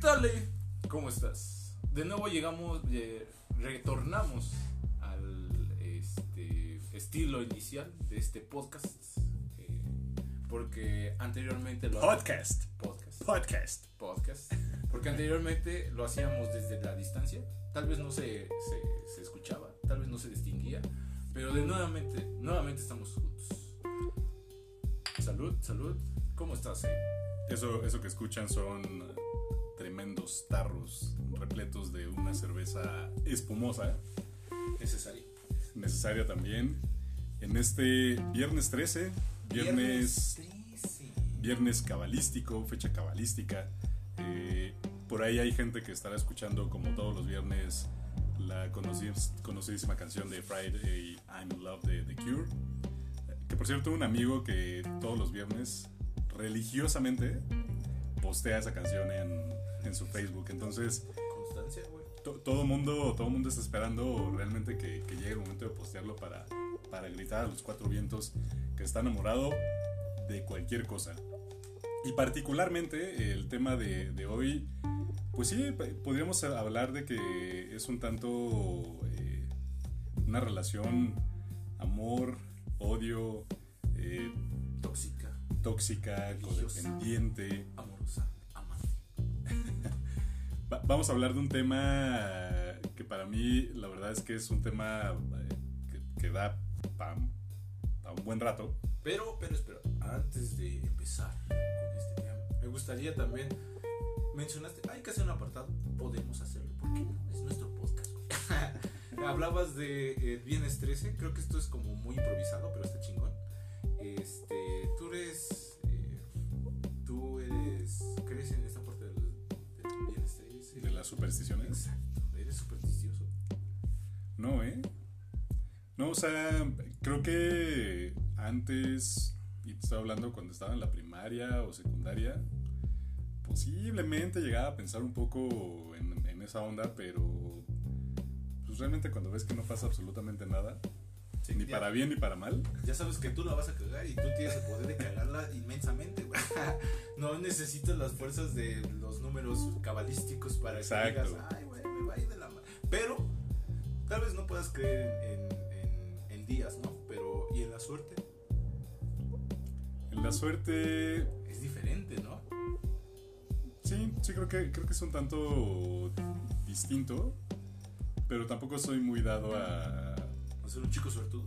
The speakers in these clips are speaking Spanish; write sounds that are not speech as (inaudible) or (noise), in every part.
tal? eh? ¿Cómo estás? De nuevo llegamos, eh, retornamos al este, estilo inicial de este podcast. eh, porque anteriormente lo Podcast. podcast, Podcast. podcast. Porque anteriormente lo hacíamos desde la distancia. Tal vez no se, se, se escuchaba, tal vez no se distinguía. Pero de nuevamente, nuevamente estamos juntos. Salud, salud. ¿Cómo estás? eh? Eso, eso que escuchan son tarros repletos de una cerveza espumosa, Necesario. necesaria también. En este viernes 13, viernes, 13. viernes cabalístico, fecha cabalística. Eh, por ahí hay gente que estará escuchando como todos los viernes la conocidísima canción de Friday I'm in Love de The Cure. Que por cierto, un amigo que todos los viernes religiosamente postea esa canción en, en su Facebook. Entonces, Constancia, güey. to- todo mundo todo mundo está esperando realmente que, que llegue el momento de postearlo para, para gritar a los cuatro vientos que está enamorado de cualquier cosa. Y particularmente el tema de, de hoy, pues sí, podríamos hablar de que es un tanto eh, una relación amor, odio, eh, Tóxica, tóxica, Religiosa. codependiente. amorosa. Va- vamos a hablar de un tema que para mí la verdad es que es un tema eh, que, que da para un buen rato. Pero, pero espera, antes de empezar con este tema, me gustaría también. Mencionaste, hay que hacer un apartado. Podemos hacerlo, ¿por qué no? Es nuestro podcast. (laughs) Hablabas de eh, Viernes 13, creo que esto es como muy improvisado, pero está chingón. Este, tú eres. eh, tú eres. ¿Crees en esta las supersticiones. Exacto, eres supersticioso. No, ¿eh? No, o sea, creo que antes, y te estaba hablando cuando estaba en la primaria o secundaria, posiblemente llegaba a pensar un poco en, en esa onda, pero pues realmente cuando ves que no pasa absolutamente nada, Sí, ni ya- para bien ni para mal, Ya sabes que tú la vas a cagar y tú tienes el poder de cagarla inmensamente, güey. (laughs) No necesitas las fuerzas de los números cabalísticos para Exacto. que digas, ay, güey, me va a ir de la mano. Pero, tal vez no puedas creer en, en- en días, ¿no? Pero, ¿y en la suerte? en la suerte Es diferente, ¿no? Sí, sí creo que creo que es un tanto distinto, pero tampoco soy muy dado a Ser un chico suertudo.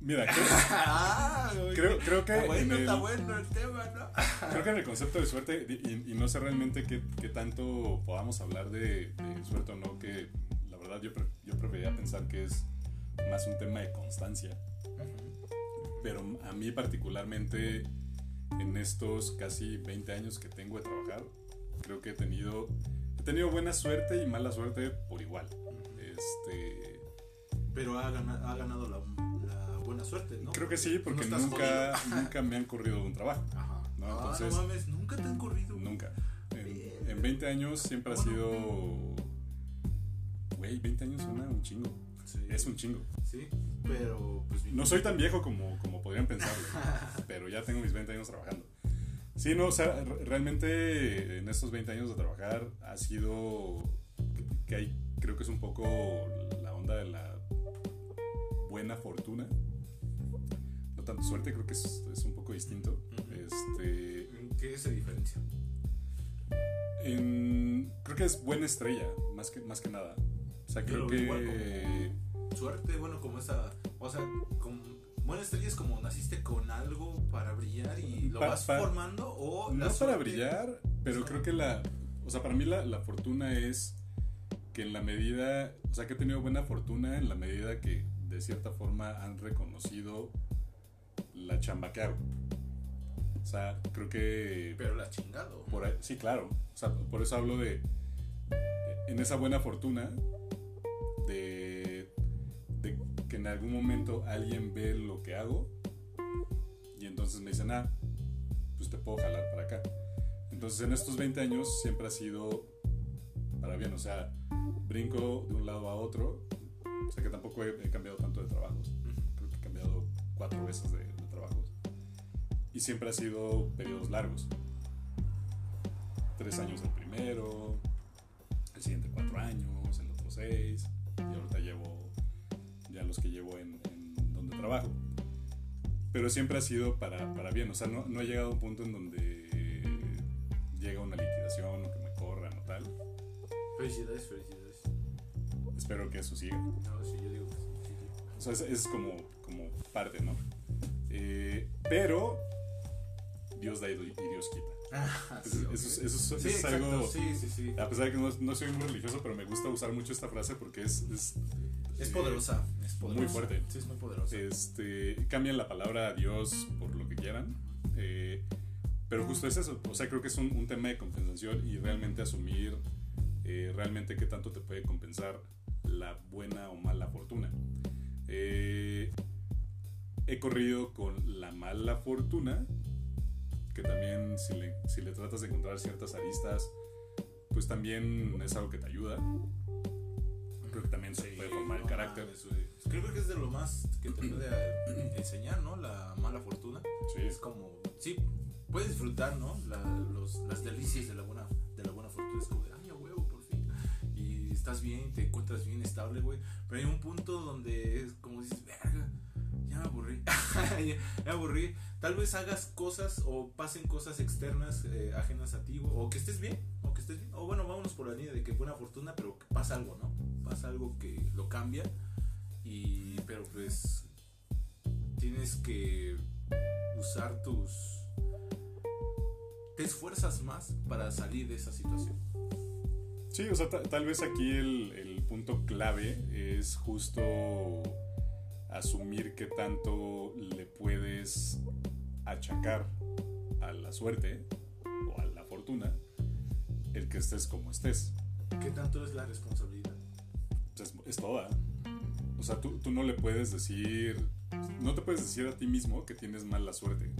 Mira, (laughs) creo, ah, creo, creo que Está bueno, el, está bueno el tema, ¿no? creo que en el concepto de suerte y, y no sé realmente qué, qué tanto podamos hablar de, de suerte o no, que la verdad yo pre- yo preferiría pensar que es más un tema de constancia, pero a mí particularmente en estos casi 20 años que tengo de trabajar, creo que he tenido he tenido buena suerte y mala suerte por igual. Este, Pero ha ganado, ha ganado la, la buena suerte, ¿no? Creo que sí, porque no nunca, (laughs) nunca me han corrido de un trabajo. Ajá. No, Ah, entonces- no mames, nunca te han corrido. Nunca. En, en 20 años siempre ha Bueno. sido. Güey, 20 años suena un chingo. Sí. Es un chingo. Sí, pero pues No soy tan viejo como, como podrían pensarlo, (laughs) pero ya tengo mis 20 años trabajando. Sí, no, o sea, re- realmente en estos 20 años de trabajar ha sido. que hay, creo que es un poco la onda de la buena fortuna. No tanto suerte, creo que es, es un poco distinto. Este. ¿En qué se diferencia? En- creo que es buena estrella, más que, más que nada. O sea, creo igual que. Suerte, bueno, como esa, o sea, con buena estrella es como naciste con algo para brillar y lo Pa- vas pa- formando o la No para suerte- brillar, pero es creo como- que la. O sea, para mí la, la fortuna es que en la medida. O sea, que he tenido buena fortuna en la medida que de cierta forma han reconocido la chamba que hago. O sea, creo que. Pero la chingado. Por ahí- sí, claro. O sea, por eso hablo de. En esa buena fortuna de, de que en algún momento alguien ve lo que hago y entonces me dicen, ah, pues te puedo jalar para acá. Entonces en estos 20 años siempre ha sido para bien, o sea, brinco de un lado a otro. O sea que tampoco he, he cambiado tanto de trabajos. Creo que he cambiado cuatro veces de, de trabajos. Y siempre ha sido periodos largos. tres años el primero, el siguiente cuatro años, el otro seis, y ahorita llevo ya los que llevo en, en donde trabajo. Pero siempre ha sido para, para bien, o sea, no, no he llegado a un punto en donde llega una liquidación o que me corran o tal. Felicidades, felicidades. Espero que eso siga. No, sí, yo digo que sí. O sea, es, es como, como parte, ¿no? Eh, pero Dios da y y Dios quita. Ah, Eso, (laughs) sí, eso es- eso Sí, eso algo... Sí, sí, sí. A pesar de que no, no soy muy religioso, pero me gusta usar mucho esta frase porque es, es, Es eh, poderosa, es poderosa. muy fuerte. Sí, es muy poderosa. Este, cambian la palabra a Dios por lo que quieran. eh, pero justo es eso. O sea, creo que es un, un tema de compensación y realmente asumir eh, realmente qué tanto te puede compensar la buena o mala fortuna. Eh, he corrido con la mala fortuna, que también si le, si le tratas de encontrar ciertas aristas, pues también es algo que te ayuda. Creo que también se Sí, puede formar el no carácter. mames, güey. Creo que es de lo más que te puede (clears throat) enseñar, ¿no? La mala fortuna. Sí, Es como, sí, puedes disfrutar, ¿no? La- los, las delicias de la buena, de la buena fortuna. Es como, de, estás bien, te encuentras bien estable, güey. Pero hay un punto donde es como dices, verga, ya me aburrí. (laughs) ya me aburrí. Tal vez hagas cosas o pasen cosas externas eh, ajenas a ti, o que estés bien, o que estés bien. O bueno, vámonos por la línea de que buena fortuna, pero que pasa algo, ¿no? Pasa algo que lo cambia. Y, pero pues, tienes que usar tus te esfuerzas más para salir de esa situación. Sí, o sea, ta- tal vez aquí el, el punto clave es justo asumir qué tanto le puedes achacar a la suerte o a la fortuna el que estés como estés. ¿Qué tanto es la responsabilidad? Pues es, es toda. O sea, tú, tú no le puedes decir, no te puedes decir a ti mismo que tienes mala suerte.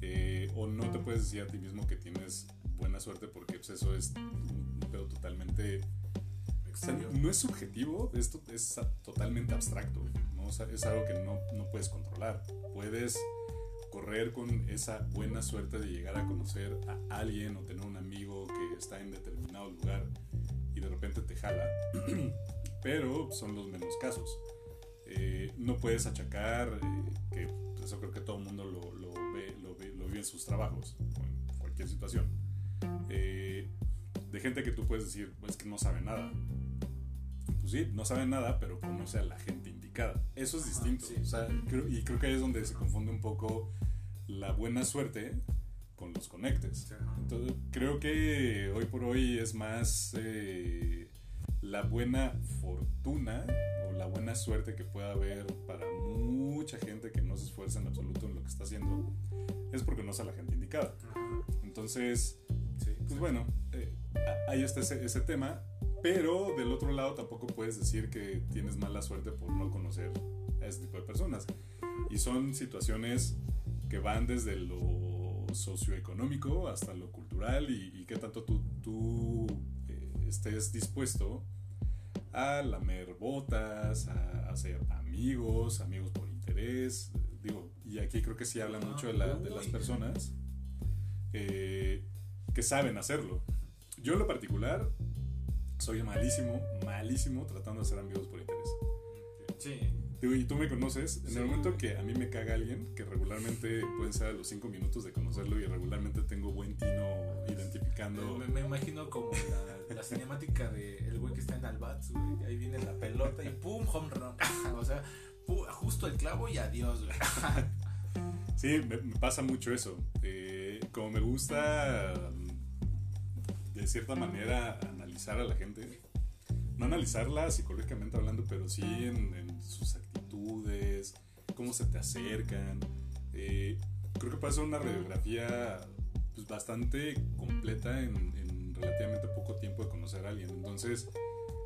Eh, o no te puedes decir a ti mismo que tienes buena suerte porque pues, eso es un pedo totalmente... Exterior. no es subjetivo, esto es totalmente abstracto. ¿no? O sea, es algo que no, no puedes controlar. Puedes correr con esa buena suerte de llegar a conocer a alguien o tener un amigo que está en determinado lugar y de repente te jala, (clears throat) pero son los menos casos. Eh, no puedes achacar, eh, que eso creo que todo el mundo lo, lo ve, lo, ve, lo vive en sus trabajos o en cualquier situación. Eh, de gente que tú puedes decir, pues que no sabe nada. Pues sí, no sabe nada, pero conoce a la gente indicada. Eso es Ajá, distinto. sí. O sea, creo- y creo que ahí es donde se confunde un poco la buena suerte con los conectes. Entonces, creo que hoy por hoy es más eh, la buena fortuna o la buena suerte que pueda haber para mucha gente que no se esfuerza en absoluto en lo que está haciendo, es porque no es a la gente indicada. Entonces, Sí, pues bueno, eh, ahí está ese, ese tema, pero del otro lado tampoco puedes decir que tienes mala suerte por no conocer a ese tipo de personas. Y son situaciones que van desde lo socioeconómico hasta lo cultural y, y qué tanto tú, tú eh, estés dispuesto a lamer botas, a hacer amigos, amigos por interés. Digo, y aquí creo que sí habla mucho de, la- de las personas eh, que saben hacerlo. Yo en lo particular soy malísimo, malísimo tratando de hacer amigos por interés. Sí. Digo, y tú me conoces, en Sí. el momento que a mí me caga alguien, que regularmente pueden ser a los 5 minutos de conocerlo y regularmente tengo buen tino identificando... Me, me imagino como la, la cinemática de el güey que está en Albats, güey. Ahí viene la pelota y pum, home run. o sea, pu- justo el clavo y adiós, güey. (laughs) Sí, me, me pasa mucho eso. Eh, como me gusta, de cierta manera, analizar a la gente. No analizarla psicológicamente hablando, pero sí en, en sus actitudes, cómo se te acercan. Eh, creo que puede ser una radiografía pues, bastante completa en, en relativamente poco tiempo de conocer a alguien. Entonces,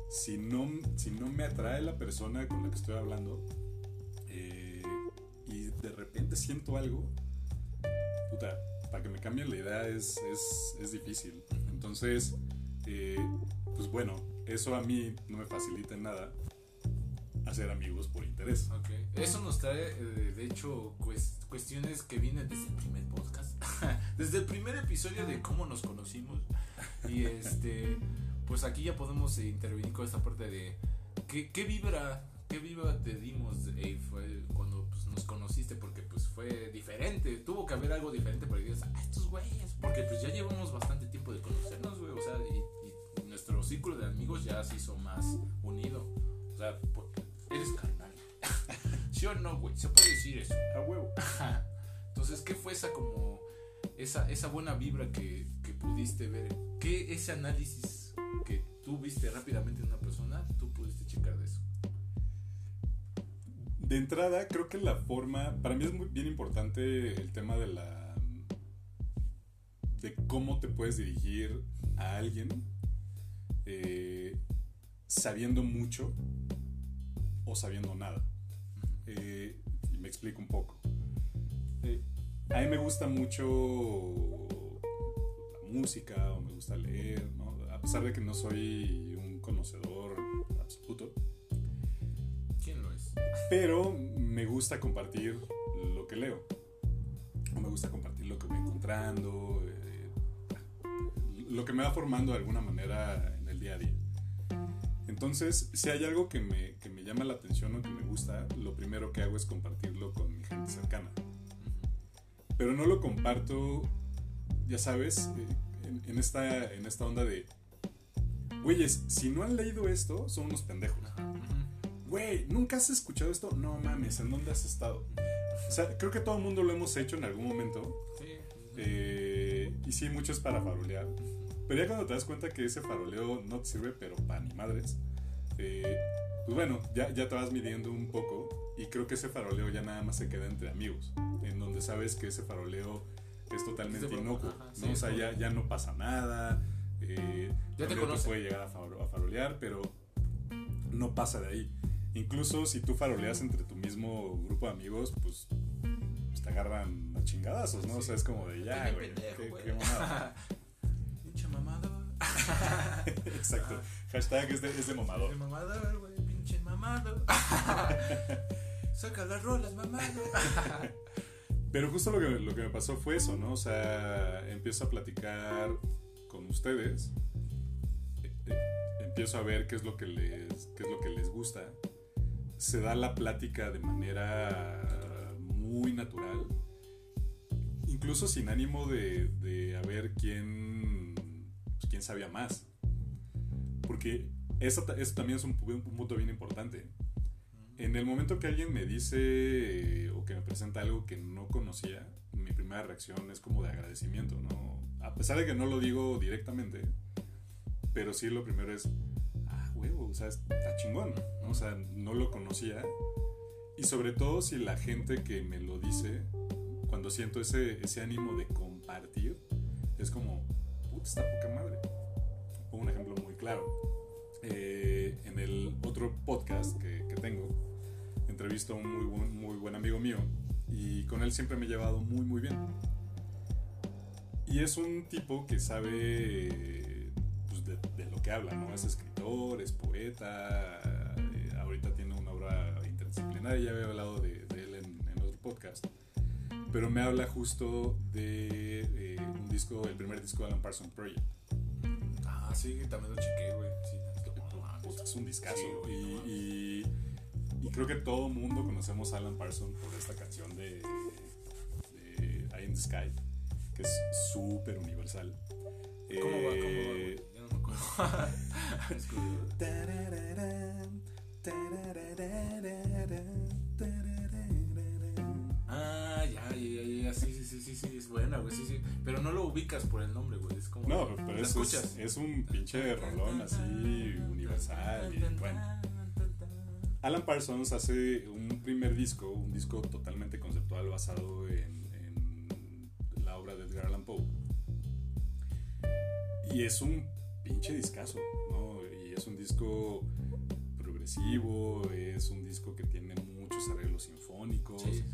si no, si no me atrae la persona con la que estoy hablando, eh, y de repente siento algo, puta, para que me cambien la idea es, es, es difícil. Entonces, eh, pues bueno, eso a mí no me facilita en nada hacer amigos por interés. Ok. Eso nos trae, eh, de hecho, cues- cuestiones que vienen desde el primer podcast. (laughs) desde el primer episodio de cómo nos conocimos. Y este, pues aquí ya podemos intervenir con esta parte de qué, qué vibra, qué vibra te dimos, Ave, fue cuando nos conociste, porque pues fue diferente, tuvo que haber algo diferente para que digas, ah, estos güeyes, porque pues ya llevamos bastante tiempo de conocernos, güey, o sea, y, y nuestro círculo de amigos ya se hizo más unido, o sea, eres carnal. (laughs) ¿Sí o no, güey? Se puede decir eso. A huevo. (laughs) Entonces, ¿qué fue esa como esa, esa buena vibra que, que pudiste ver? ¿Qué ese análisis que tú viste rápidamente en una persona, De entrada, creo que la forma, para mí es muy bien importante el tema de la de cómo te puedes dirigir a alguien eh, sabiendo mucho o sabiendo nada. Eh, y me explico un poco. Eh, a mí me gusta mucho la música o me gusta leer, ¿no? a pesar de que no soy un conocedor absoluto. Pero me gusta compartir lo que leo. Me gusta compartir lo que voy encontrando. eh, lo que me va formando de alguna manera en el día a día. Entonces, si hay algo que me, que me llama la atención o que me gusta, lo primero que hago es compartirlo con mi gente cercana. Pero no lo comparto, ya sabes, eh, en, en esta, en esta onda de, güeyes, si no han leído esto, son unos pendejos. Güey, ¿nunca has escuchado esto? No mames, ¿en dónde has estado? O sea, creo que todo el mundo lo hemos hecho en algún momento. Sí. eh, y sí, mucho es para farolear. Pero ya cuando te das cuenta que ese faroleo no te sirve, pero para ni madres, eh, pues bueno, ya, ya te vas midiendo un poco. Y creo que ese faroleo ya nada más se queda entre amigos. En donde sabes que ese faroleo es totalmente broma, inocuo. ajá, ¿no? sí, o sea, ya, ya no pasa nada. eh, Ya te conocen. puede llegar a, faro- a farolear, pero no pasa de ahí. Incluso si tú faroleas entre tu mismo grupo de amigos, pues, pues te agarran a chingadazos, ¿no? O sea, es como de ya, güey. qué- qué mamada. (laughs) Pinche mamado. (laughs) Exacto. Hashtag es de, es de. Pinche mamador, güey. Pinche mamado. (laughs) Saca las rolas, mamado. Pero justo lo que, lo que me pasó fue eso, ¿no? O sea, empiezo a platicar con ustedes, eh, eh, empiezo a ver qué es lo que les, qué es lo que les gusta, se da la plática de manera muy natural, incluso sin ánimo de, de a ver quién, pues, quién sabía más, porque eso, eso también es un, un punto bien importante. En el momento que alguien me dice o que me presenta algo que no conocía, mi primera reacción es como de agradecimiento, ¿no? A pesar de que no lo digo directamente, pero sí lo primero es, o sea, está chingón, ¿no? O sea, no lo conocía. Y sobre todo si la gente que me lo dice, cuando siento ese, ese ánimo de compartir, es como, puta, está poca madre. Pongo un ejemplo muy claro. Eh, en el otro podcast que, que tengo, entrevisto a un muy buen, muy buen amigo mío y con él siempre me he llevado muy muy bien. Y es un tipo que sabe pues, de, de lo que habla, ¿no? Es escritor, es poeta, eh, ahorita tiene una obra interdisciplinaria, ya había hablado de, de él en, en otro podcast. Pero me habla justo de eh, un disco, el primer disco de Alan Parsons Project. Ah, sí, también lo chequé, güey. Sí, mames. Puta, es un discazo. Sí, y, y- y creo que todo mundo conocemos a Alan Parsons por esta canción de, de Eye in the Sky, que es súper universal. ¿Cómo va? ¿Cómo va, Eh, güey? Ya no me acuerdo. (laughs) Ah, ya, ya, ya, ya, sí, sí, sí, sí, sí, es buena, güey, sí, sí. Pero no lo ubicas por el nombre, güey, es como... No, ¿la pero es, escuchas? es un pinche rolón así universal. Y bueno. Alan Parsons hace un primer disco, un disco totalmente conceptual basado en, en la obra de Edgar Allan Poe. Y es un pinche discazo. Y es un disco progresivo, es un disco que tiene muchos arreglos sinfónicos. Sí,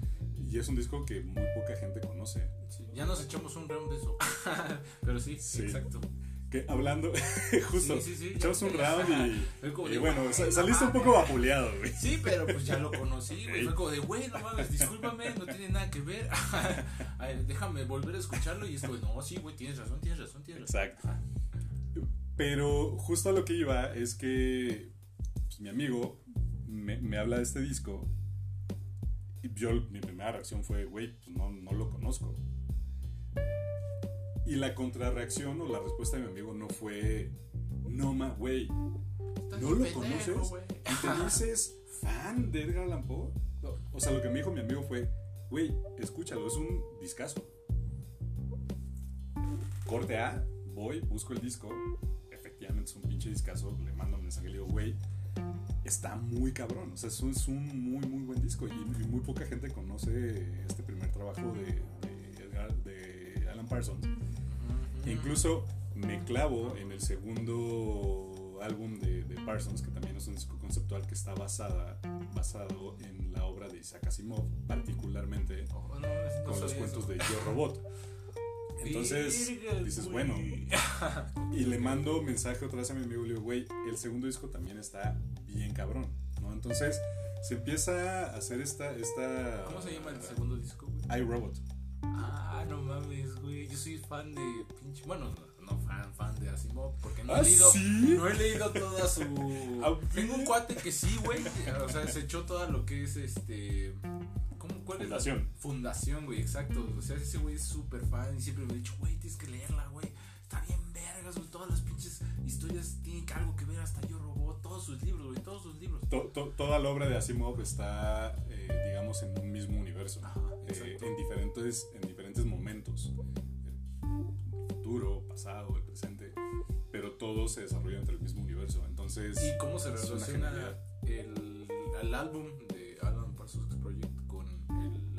Y es un disco que muy poca gente conoce. sí. Ya nos echamos un round de eso. (laughs) Pero sí, Sí. exacto. que hablando, (laughs) justo, echamos un round y, (laughs) de, bueno, saliste un poco vapuleado, güey. Sí, pero pues ya lo conocí, güey. Fue como de, güey, no mames, discúlpame, no tiene nada que ver. Déjame volver a escucharlo. Y es como, no, sí, güey, tienes razón, tienes razón, tienes razón. Exacto. Pero justo a lo que iba es que pues, mi amigo me, me habla de este disco y yo mi primera reacción fue, güey, pues no, no lo conozco. Y la contrarreacción o la respuesta de mi amigo no fue, no ma, güey, ¿No lo pendejo, conoces? ¿y te dices fan de Edgar Allan Poe? No, O sea, lo que me dijo mi amigo fue, güey, escúchalo, es un discazo. Corte A, voy, busco el disco, es un pinche discazo, le mando un mensaje y le digo, güey, está muy cabrón, o sea, es un, es un muy, muy buen disco y, y muy poca gente conoce este primer trabajo de, de, Edgar- de Alan Parsons. E incluso me clavo en el segundo álbum de, de Parsons, que también es un disco conceptual que está basada, basado en la obra de Isaac Asimov, particularmente Oh, no, con los cuentos eso. de (laughs) Yo Robot. Entonces Virga, dices, güey. bueno, (laughs) y le mando mensaje otra vez a mi amigo le digo, güey, el segundo disco también está bien cabrón, ¿no? Entonces se empieza a hacer esta... esta ¿Cómo se llama el segundo disco, güey? iRobot. Ah, no mames, güey. Yo soy fan de pinche. Bueno, no, no fan, fan de Asimov. Porque no ¿Ah, he leído. sí? No he leído toda su. (laughs) A ver. Tengo un cuate que sí, güey. O sea, se echó todo lo que es este. ¿Cómo, ¿Cuál es la- Fundación. Fundación, güey, exacto. O sea, ese güey es súper fan y siempre me ha dicho, güey, tienes que leerla, güey. Está bien vergas, güey. Todas las pinches historias tienen algo que ver. Hasta yo robot. Todos sus libros, güey. Todos sus libros. To- to- toda la obra de Asimov está, eh, digamos, en un mismo universo, Ajá, eh, en, diferentes, en diferentes momentos, el futuro, pasado, el presente, pero todo se desarrolla entre el mismo universo. Entonces, ¿Y cómo se relaciona el, el álbum de Alan Parsons Project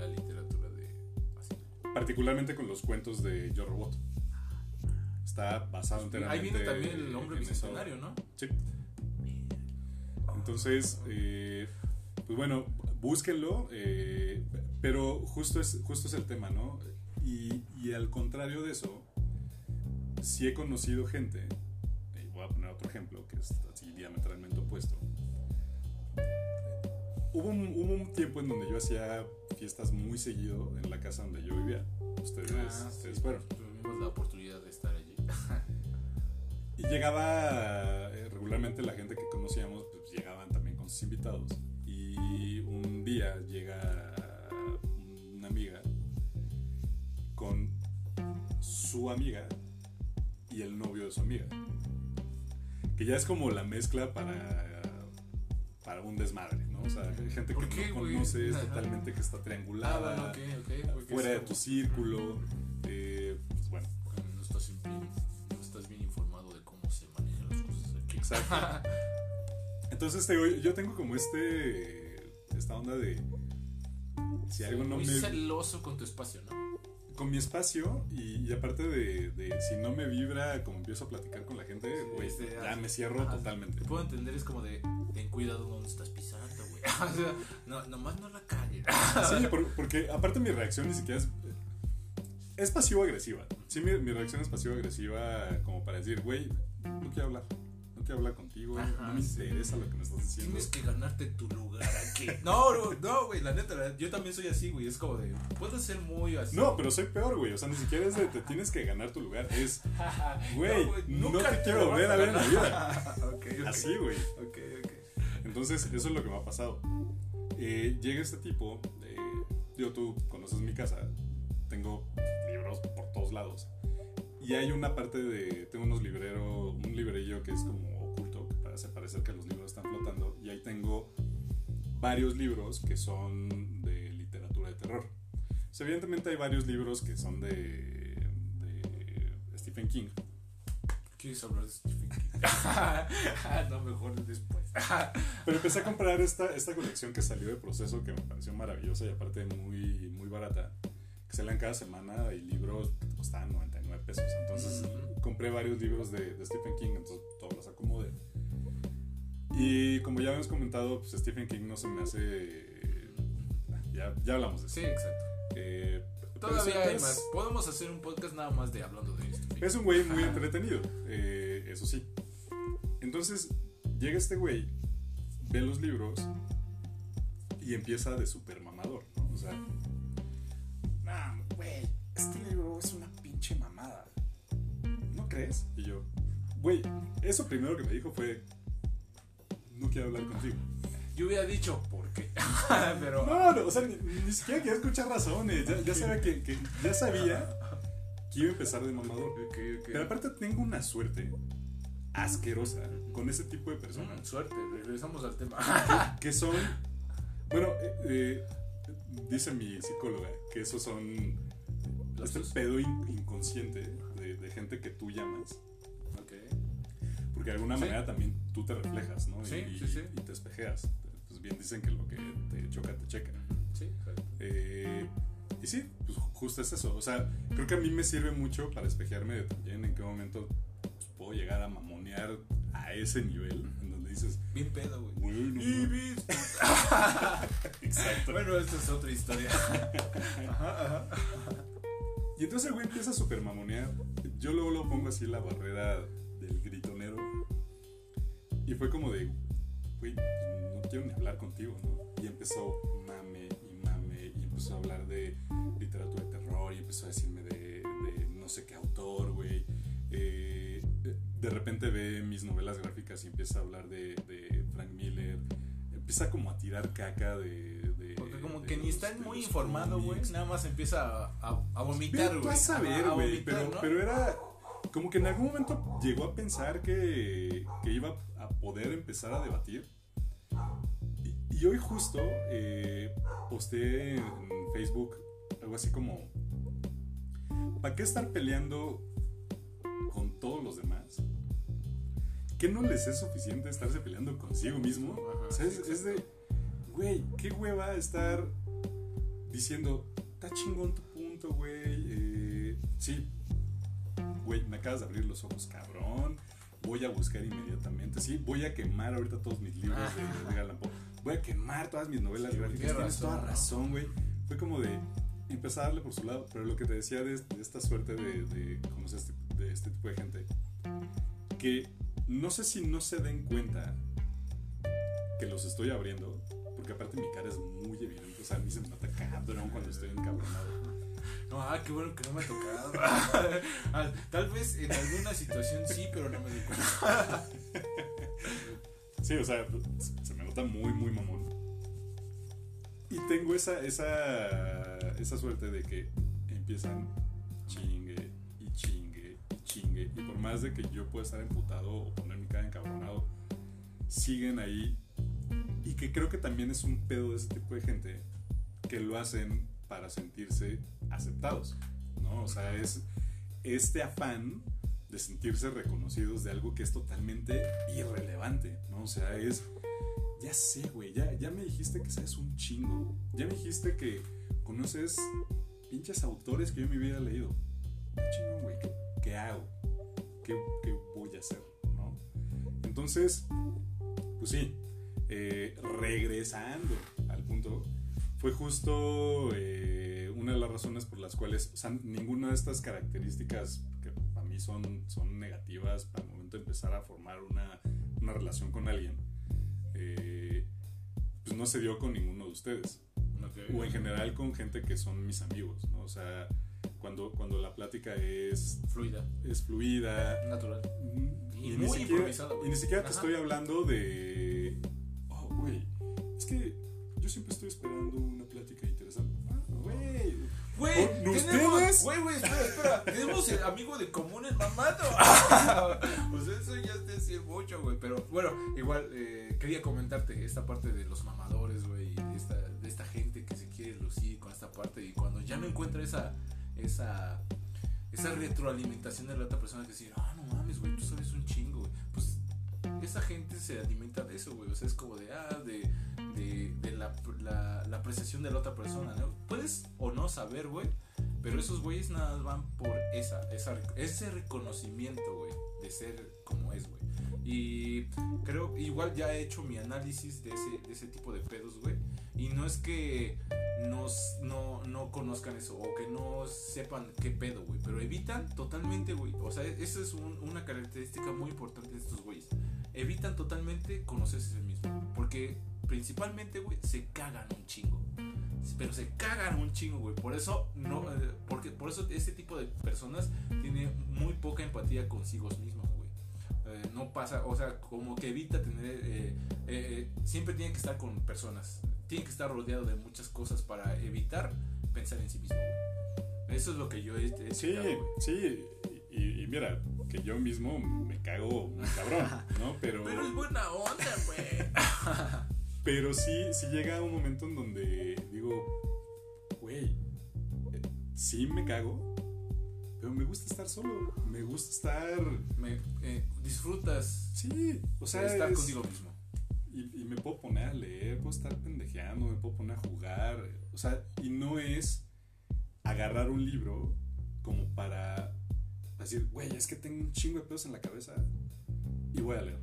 la literatura de particularmente con los cuentos de Yo Robot, está basado enteramente. Ahí viene también el hombre bicentenario. ¿no? Sí. Entonces, eh, pues bueno, búsquenlo, eh, pero justo es, justo es el tema, ¿no? Y, y al contrario de eso, sí he conocido gente, y voy a poner otro ejemplo que es así diametralmente opuesto. Hubo un, hubo un tiempo en donde yo hacía fiestas muy seguido en la casa donde yo vivía. Ustedes, Ah, ustedes sí, fueron. Tuvimos la oportunidad de estar allí. Y llegaba eh, regularmente la gente que conocíamos, pues llegaban también con sus invitados. Y un día llega una amiga con su amiga y el novio de su amiga. Que ya es como la mezcla para, para un desmadre, ¿no? O sea, hay gente ¿Por que qué, no conoces Ajá. totalmente que está Ah, triangulada, bueno, ok, ok. porque fuera de tu círculo. eh, pues bueno, No estás, bien, no estás bien informado de cómo se manejan las cosas aquí. Exacto. (laughs) Entonces te digo, yo tengo como este esta onda de si algo no Muy me celoso con tu espacio, ¿no? con mi espacio y, y aparte de, de si no me vibra como empiezo a platicar con la gente, Sí, sí, ya ah, me cierro ajá. totalmente. Te puedo entender, es como de ten cuidado donde estás pisando, (laughs) no, nomás no la caguen. (laughs) Sí, por- (laughs) porque aparte mi reacción ni siquiera es es pasivo agresiva. Sí, mi, mi reacción es pasivo agresiva como para decir, güey, no quiero hablar. No quiero hablar contigo, Ajá, no me sí. interesa lo que me estás diciendo. Tienes que ganarte tu lugar aquí. No, no, no, güey, la neta, la neta, yo también soy así, güey. Es como de, puedo ser muy así. No, pero soy peor, güey. O sea, ni siquiera es de te tienes que ganar tu lugar. Es, güey, no, nunca te quiero volver a ver en la vida. Así, güey. Ok, ok. Entonces, eso es lo que me ha pasado. Eh, llega este tipo, eh, digo, tú conoces mi casa, tengo libros por todos lados. Y hay una parte de, tengo unos libreros, un librerillo que es como oculto, que parece parecer que los libros están flotando. Y ahí tengo varios libros que son de literatura de terror. O sea, evidentemente hay varios libros que son de, de Stephen King. ¿Quieres hablar de Stephen King? (laughs) no, mejor después. (laughs) Pero empecé a comprar esta, esta colección que salió de proceso que me pareció maravillosa y aparte muy, muy barata. Que salen cada semana y libros que te costaban 99 pesos. Entonces Ujú. compré varios libros de, de Stephen King, entonces todos los acomodé. Y como ya habíamos comentado, pues Stephen King no se me hace... Ya, ya hablamos de eso. Sí, exacto. Eh, Todavía hay más. Podemos hacer un podcast nada más de hablando de Stephen Es un güey muy entretenido, eh, eso sí. Entonces, llega este güey, ve los libros y empieza de super mamador, ¿no? O sea, nah, güey, este libro es una pinche mamada. ¿No crees? Y yo, güey, eso primero que me dijo fue, no quiero hablar contigo. Yo hubiera dicho, ¿por qué? (laughs) Pero. No, no, o sea, ni, ni siquiera quería escuchar razones. Ya, ya sabía que, que- ya sabía que iba a empezar de mamador. Ok, ok. Pero aparte tengo una suerte asquerosa con ese tipo de Mm, personas suerte, regresamos al tema. (laughs) que son, bueno, eh, eh, dice mi psicóloga que esos son este pedo in- inconsciente de, de gente que tú llamas, ok. porque de alguna Sí. manera también tú te reflejas, ¿no? Sí, y, sí, sí. y te espejeas. Pues bien dicen que lo que te choca te checa. Sí, exacto. Eh, y sí, pues justo es eso. O sea, creo que a mí me sirve mucho para espejearme de también en qué momento pues, puedo llegar a mamonear ese nivel en donde dices, Bien pedo, güey. bueno, no Y mames". bis- (laughs) exacto. Bueno, esta es otra historia. (laughs) Ajá, ajá. Y entonces el güey empieza a super mamonear. Yo luego lo pongo así en la barrera del gritonero. Y fue como de, güey, no quiero ni hablar contigo, ¿no? Y empezó mame y mame. Y empezó a hablar de literatura de terror. Y empezó a decirme de, de no sé qué autor, güey. Eh, de repente ve mis novelas gráficas y empieza a hablar de, de Frank Miller. Empieza como a tirar caca de. de- Porque como de que ni los- está de muy informado, güey. Nada más empieza a, a, a vomitar, güey. vas a ver, güey. Pero, ¿no? pero era. Como que en algún momento llegó a pensar que, que iba a poder empezar a debatir. Y, y hoy justo eh, posté en Facebook algo así como. ¿Para qué estar peleando con todos los demás? ¿Qué no les es suficiente estarse peleando consigo mismo? Ajá, O sea, es, sí, es de. Güey, qué hueva estar diciendo, está chingón tu punto, güey. eh, sí, güey, me acabas de abrir los ojos, cabrón. Voy a buscar inmediatamente. Sí, voy a quemar ahorita todos mis libros de, de Poe. Voy a quemar todas mis novelas Sí, gráficas. tienes Tienes toda razón, razón, güey. Fue como de empezar a darle por su lado. Pero lo que te decía de, de esta suerte de, de conocer este, de este tipo de gente, que no sé si no se den cuenta que los estoy abriendo, porque aparte mi cara es muy evidente. O sea, a mí se me nota cabrón cuando estoy encabronado. No, ah, qué bueno que no me ha tocado. Ah, (laughs) Tal vez en alguna situación sí, pero no me di cuenta. (laughs) Sí, o sea, se me nota muy, muy mamón. Y tengo esa, esa, esa suerte de que empiezan y chingue. Y por más de que yo pueda estar emputado o poner mi cara encabronado, siguen ahí. Y que creo que también es un pedo de ese tipo de gente que lo hacen para sentirse aceptados. ¿no? O sea, es este afán de sentirse reconocidos de algo que es totalmente irrelevante, ¿no? O sea, es, ya sé, güey, ya, ya me dijiste que sabes un chingo, ya me dijiste que conoces pinches autores que yo en mi vida he leído. ¿Qué chingón, güey? ¿Qué, qué hago? ¿Qué, qué voy a hacer? ¿no? Entonces, pues sí, eh, regresando al punto, fue justo eh, una de las razones por las cuales, o sea, ninguna de estas características que para mí son, son negativas para el momento de empezar a formar una, una relación con alguien, eh, pues no se dio con ninguno de ustedes. O en general con gente que son mis amigos, ¿no? O sea, cuando, cuando la plática es, Fluida, es fluida, natural. Y y, muy ni siquiera, y ni siquiera te Ajá. estoy hablando de. Oh, güey. Es que yo siempre estoy esperando una plática interesante. Ah, Güey. Güey, ¿Con tenemos, ustedes? güey, güey, espera, espera, (laughs) tenemos el amigo de común el mamado. (laughs) pues eso ya es decir mucho, güey, pero bueno, igual eh, quería comentarte esta parte de los mamadores, güey, de esta, de esta gente que se quiere lucir con esta parte y cuando ya no encuentra esa, esa, esa retroalimentación de la otra persona que decir, ah, no mames, güey, tú sabes un chingo, güey, pues esa gente se alimenta de eso, güey, o sea, es como de, ah, de, de, de la, la, la apreciación de la otra persona, ¿no? Puedes o no saber, güey, pero esos güeyes nada más van por esa, esa, ese reconocimiento, güey, de ser como es, güey. Y creo, igual ya he hecho mi análisis de ese, de ese tipo de pedos, güey. Y no es que nos, no, no conozcan eso o que no sepan qué pedo, güey. Pero evitan totalmente, güey. O sea, esa es un- una característica muy importante de estos güeyes. Evitan totalmente conocerse a sí mismos. Porque principalmente, güey, se cagan un chingo. Pero se cagan un chingo, güey. Por eso, no, eh, porque, por eso este tipo de personas tiene muy poca empatía consigo mismos, güey. Eh, no pasa, o sea, como que evita tener, eh, eh, eh, siempre tiene que estar con personas, tiene que estar rodeado de muchas cosas para evitar pensar en sí mismo, güey. Eso es lo que yo he, he Sí, sí. Y, y mira, que yo mismo me cago muy cabrón, ¿no? (laughs) Pero, Pero es buena onda, güey. (laughs) pero sí, sí llega un momento en donde digo, güey, eh, sí me cago, pero me gusta estar solo. Me gusta estar. Me, eh, disfrutas Sí, o sea, de estar es- contigo mismo. Y, me puedo poner a leer, puedo estar pendejeando, me puedo poner a jugar. O sea, y no es agarrar un libro como para decir, güey, es que tengo un chingo de pedos en la cabeza y voy a leer.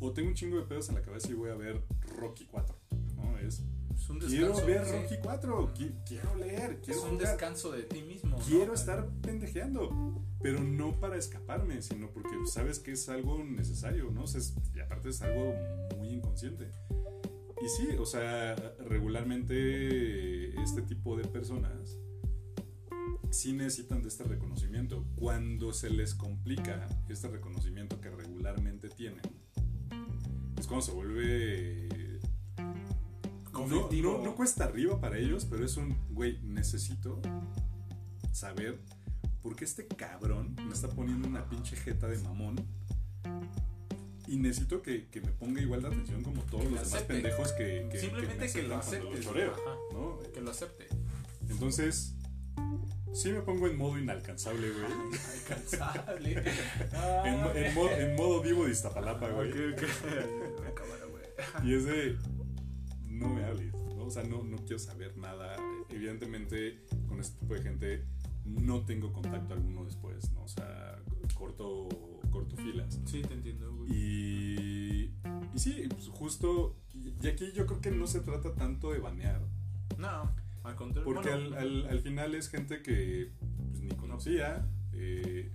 O tengo un chingo de pedos en la cabeza y voy a ver Rocky 4. ¿no? Es, Es un quiero descanso. ver sí. Rocky 4, qui- quiero leer, Es quiero un jugar. descanso de ti mismo. ¿no? Quiero estar pendejeando, pero no para escaparme, sino porque sabes que es algo necesario, ¿no? O sea, es- y aparte es algo muy inconsciente. Y sí, o sea, regularmente este tipo de personas sí necesitan de este reconocimiento. Cuando se les complica este reconocimiento que regularmente tienen, es cuando se vuelve no, Conflictivo. no, no cuesta arriba para ellos, pero es un, güey, necesito saber por qué este cabrón me está poniendo una pinche jeta de mamón. Y necesito que, que me ponga igual de atención como todos Que los lo demás acepte. pendejos que, que Simplemente me que lo Ajá. ¿no? Que lo acepte. Entonces, sí me pongo en modo inalcanzable, güey. Inalcanzable. (laughs) En, mo- en mo- en modo vivo de Iztapalapa, güey. (laughs) Y es de, no me hables, ¿no? O sea, no, no quiero saber nada. Evidentemente, con este tipo de gente no tengo contacto alguno después, ¿no? O sea, corto, corto filas. Sí, te entiendo, güey. Y, y sí, pues justo, y aquí yo creo que no se trata tanto de banear, No, al contrario. porque bueno, al, al, al final es gente que pues, ni conocía. eh,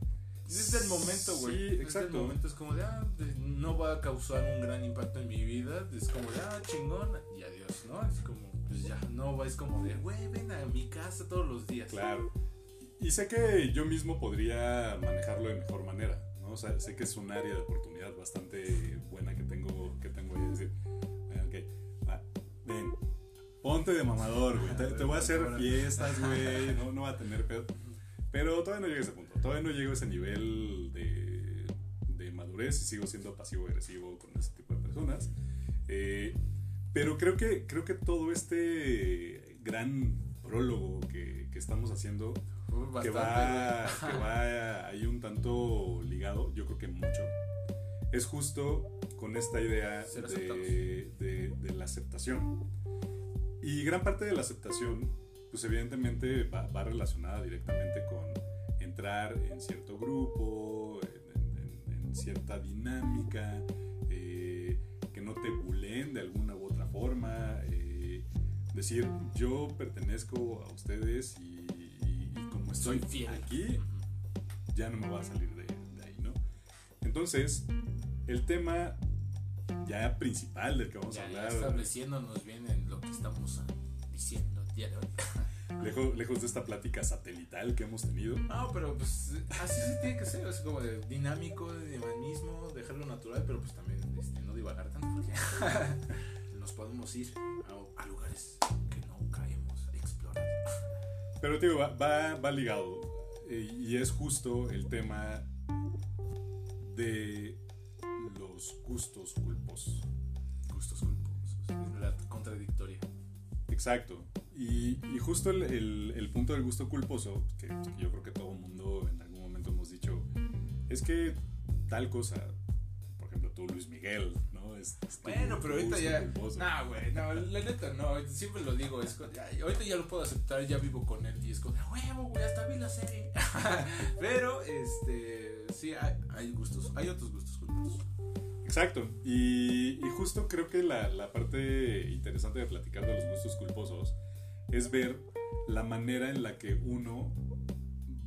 Desde el momento, güey. Sí, Desde exacto. el momento es como de, ah, de- no va a causar un gran impacto en mi vida. Es como de, ah, chingón. Y adiós, ¿no? Es como, pues ya, no, es como de, güey, ven a mi casa todos los días. Claro. Y sé que yo mismo podría manejarlo de mejor manera, ¿no? O sea, sé que es un área de oportunidad bastante buena que tengo, que tengo ahí. Decir, bueno, ok, va, ven, ponte de mamador, güey. Te, te voy a hacer fiestas, güey. (laughs) No, no va a tener pedo. Pero todavía no llego a ese punto. Todavía no llego a ese nivel de, de madurez y sigo siendo pasivo-agresivo con ese tipo de personas. Eh, pero creo que, creo que todo este gran prólogo que, que estamos haciendo Uy, que bastante, va, que va ahí un tanto ligado, yo creo que mucho, es justo con esta idea de, de- de la aceptación. Y gran parte de la aceptación, pues evidentemente va, va relacionada directamente con entrar en cierto grupo, en, en- en- en cierta dinámica, eh, que no te buleen de alguna u forma, eh, decir yo pertenezco a ustedes y, y- y como estoy fiel. aquí, ya no me voy a salir de, de ahí, ¿no? Entonces, el tema ya principal del que vamos Ya, a ya hablar, estableciéndonos bien en lo que estamos diciendo el día de hoy. (laughs) lejos, lejos de esta plática satelital que hemos tenido, No, pero pues así se tiene que ser, es como de dinámico, de dinamismo, dejarlo natural, pero pues también este, no divagar tanto porque (laughs) nos podemos ir a, a lugares que nunca hemos explorado. pero te digo, va, va, va ligado eh, y es justo el tema de los gustos culposos. Gustos culposos, es la contradictoria. Exacto. Y, y justo el, el- el punto del gusto culposo, que yo creo que todo el mundo en algún momento hemos dicho, es que tal cosa, por ejemplo tú Luis Miguel. Es, es tu Bueno, pero ahorita ya. culposo. No, güey, no, la neta no. Siempre lo digo. Es ahorita ya lo puedo aceptar, ya vivo con él y es como, "A huevo, güey, hasta vi la serie. (laughs) pero, este. Sí, hay, hay gustos, hay otros gustos culposos. Exacto. Y, y justo creo que la, la parte interesante de platicar de los gustos culposos es ver la manera en la que uno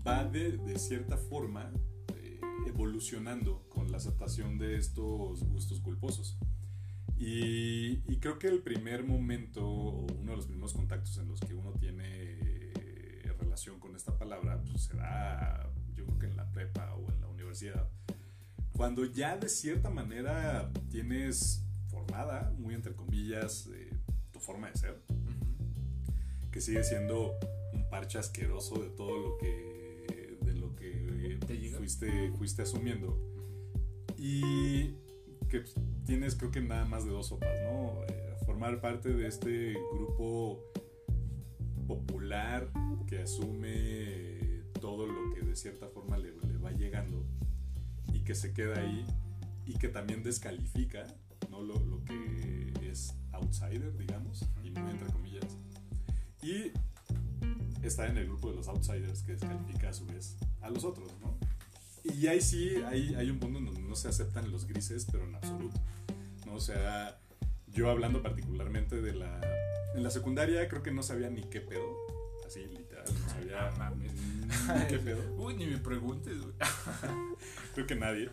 va de, de cierta forma evolucionando con la aceptación de estos gustos culposos. Y, y creo que el primer momento, o uno de los primeros contactos en los que uno tiene eh, relación con esta palabra, pues se da, yo creo que en la prepa o en la universidad, cuando ya de cierta manera tienes formada, muy entre comillas, eh, tu forma de ser, que sigue siendo un parche asqueroso de todo lo que que ¿Te llega? fuiste fuiste asumiendo. Y que pues, tienes creo que nada más de dos sopas no Eh, formar parte de este grupo popular que asume todo lo que de cierta forma le, le va llegando y que se queda ahí y que también descalifica ¿no? lo, lo que es outsider digamos y muy entre comillas. Y está en el grupo de los outsiders que descalifica a su vez a los otros, ¿no? Y ahí sí, hay, hay un punto en donde no se aceptan los grises, pero en absoluto, ¿no? O sea, yo hablando particularmente de la... En la secundaria creo que no sabía ni qué pedo, así literal, no sabía No mames. ni qué pedo. (laughs) Uy, ni me preguntes, güey. (laughs) creo que nadie.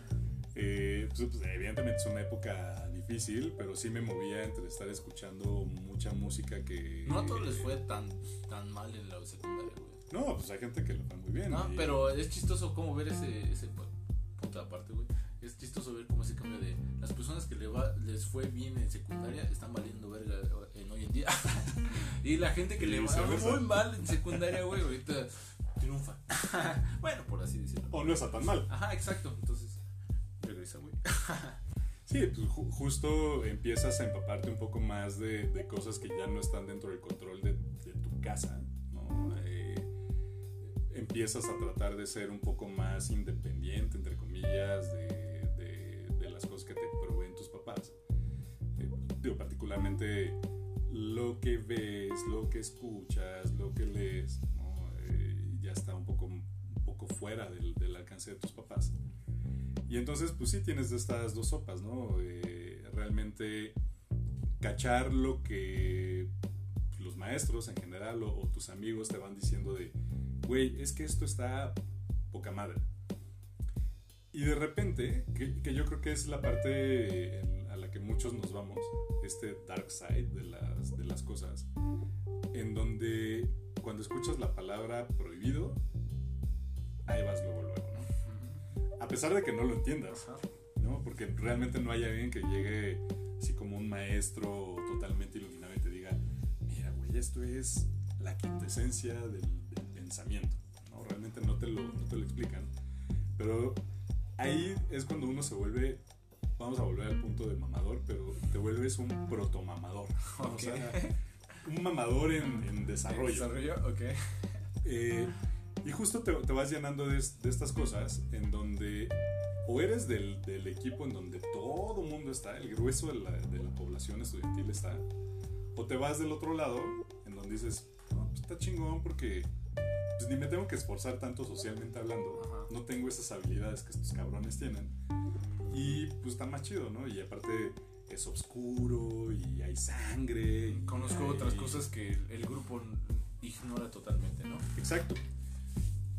Eh, pues, pues, evidentemente es una época difícil, pero sí me movía entre estar escuchando mucha música que... No a todos les fue tan, tan mal en la secundaria, güey. No, pues hay gente que lo fue muy bien. No, y- pero es chistoso como ver ese, ese pu- punto aparte, güey. Es chistoso ver cómo ese cambio de las personas que le va, les fue bien en secundaria están valiendo verga en hoy en día. (laughs) y la gente que Y le va muy mal en secundaria, güey, ahorita triunfa. (laughs) bueno, por así decirlo. O no está tan mal. Ajá, exacto. Entonces, regresa, güey. (laughs) Sí, pues ju- justo empiezas a empaparte un poco más de, de cosas que ya no están dentro del control de, tu casa, ¿no? Eh, empiezas a tratar de ser un poco más independiente, entre comillas, de, las cosas que te proveen tus papás. Eh, particularmente lo que ves, lo que escuchas, lo que lees. Eh, ya está un poco, un poco fuera del alcance de tus papás. Y entonces, pues sí tienes estas dos sopas, ¿no? Eh, realmente cachar lo que los maestros en general o, tus amigos te van diciendo de, güey, es que esto está poca madre. Y de repente, que, yo creo que es la parte a la que muchos nos vamos, este dark side de las, de las cosas, en donde cuando escuchas la palabra prohibido, ahí vas luego, luego. A pesar de que no lo entiendas. ¿no? Porque realmente no hay alguien que llegue así como un maestro totalmente iluminado y te diga, mira, güey, esto es la quintesencia del, del pensamiento, ¿no? Realmente no te, lo, no te lo explican. Pero ahí es cuando uno se vuelve, vamos a volver al punto de mamador, pero te vuelves un protomamador, ¿no? O sea, un mamador en, en desarrollo. Desarrollo, ok. Eh, y justo te, te vas llenando de, es- de estas cosas en donde o eres del, del equipo en donde todo el mundo está, el grueso de la, de la población estudiantil está, o te vas del otro lado en donde dices, no, pues está chingón porque pues ni me tengo que esforzar tanto socialmente hablando, Ajá. no tengo esas habilidades que estos cabrones tienen, y pues está más chido, ¿no? Y aparte es oscuro y hay sangre. y Conozco hay- otras cosas que el, el grupo ignora totalmente, ¿no? Exacto.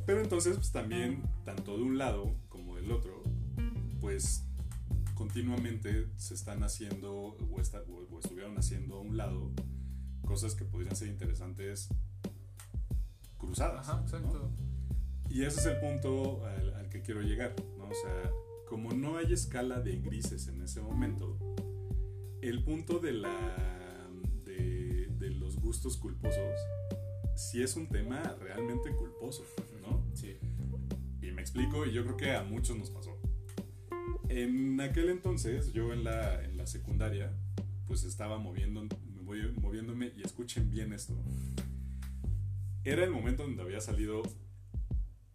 Pero entonces, pues también, tanto de un lado como del otro, pues continuamente se están haciendo o, o estuvieron haciendo a un lado cosas que podrían ser interesantes cruzadas. Ajá, ¿no? exacto. Y ese es el punto al, al que quiero llegar, ¿no? O sea, como no hay escala de grises en ese momento, el punto de la de, de los gustos culposos sí es un tema realmente culposo. Sí. Y me explico, y yo creo que a muchos nos pasó. En aquel entonces, yo en la, en la secundaria, pues estaba moviendo, me voy moviéndome, y escuchen bien esto. Era el momento donde había salido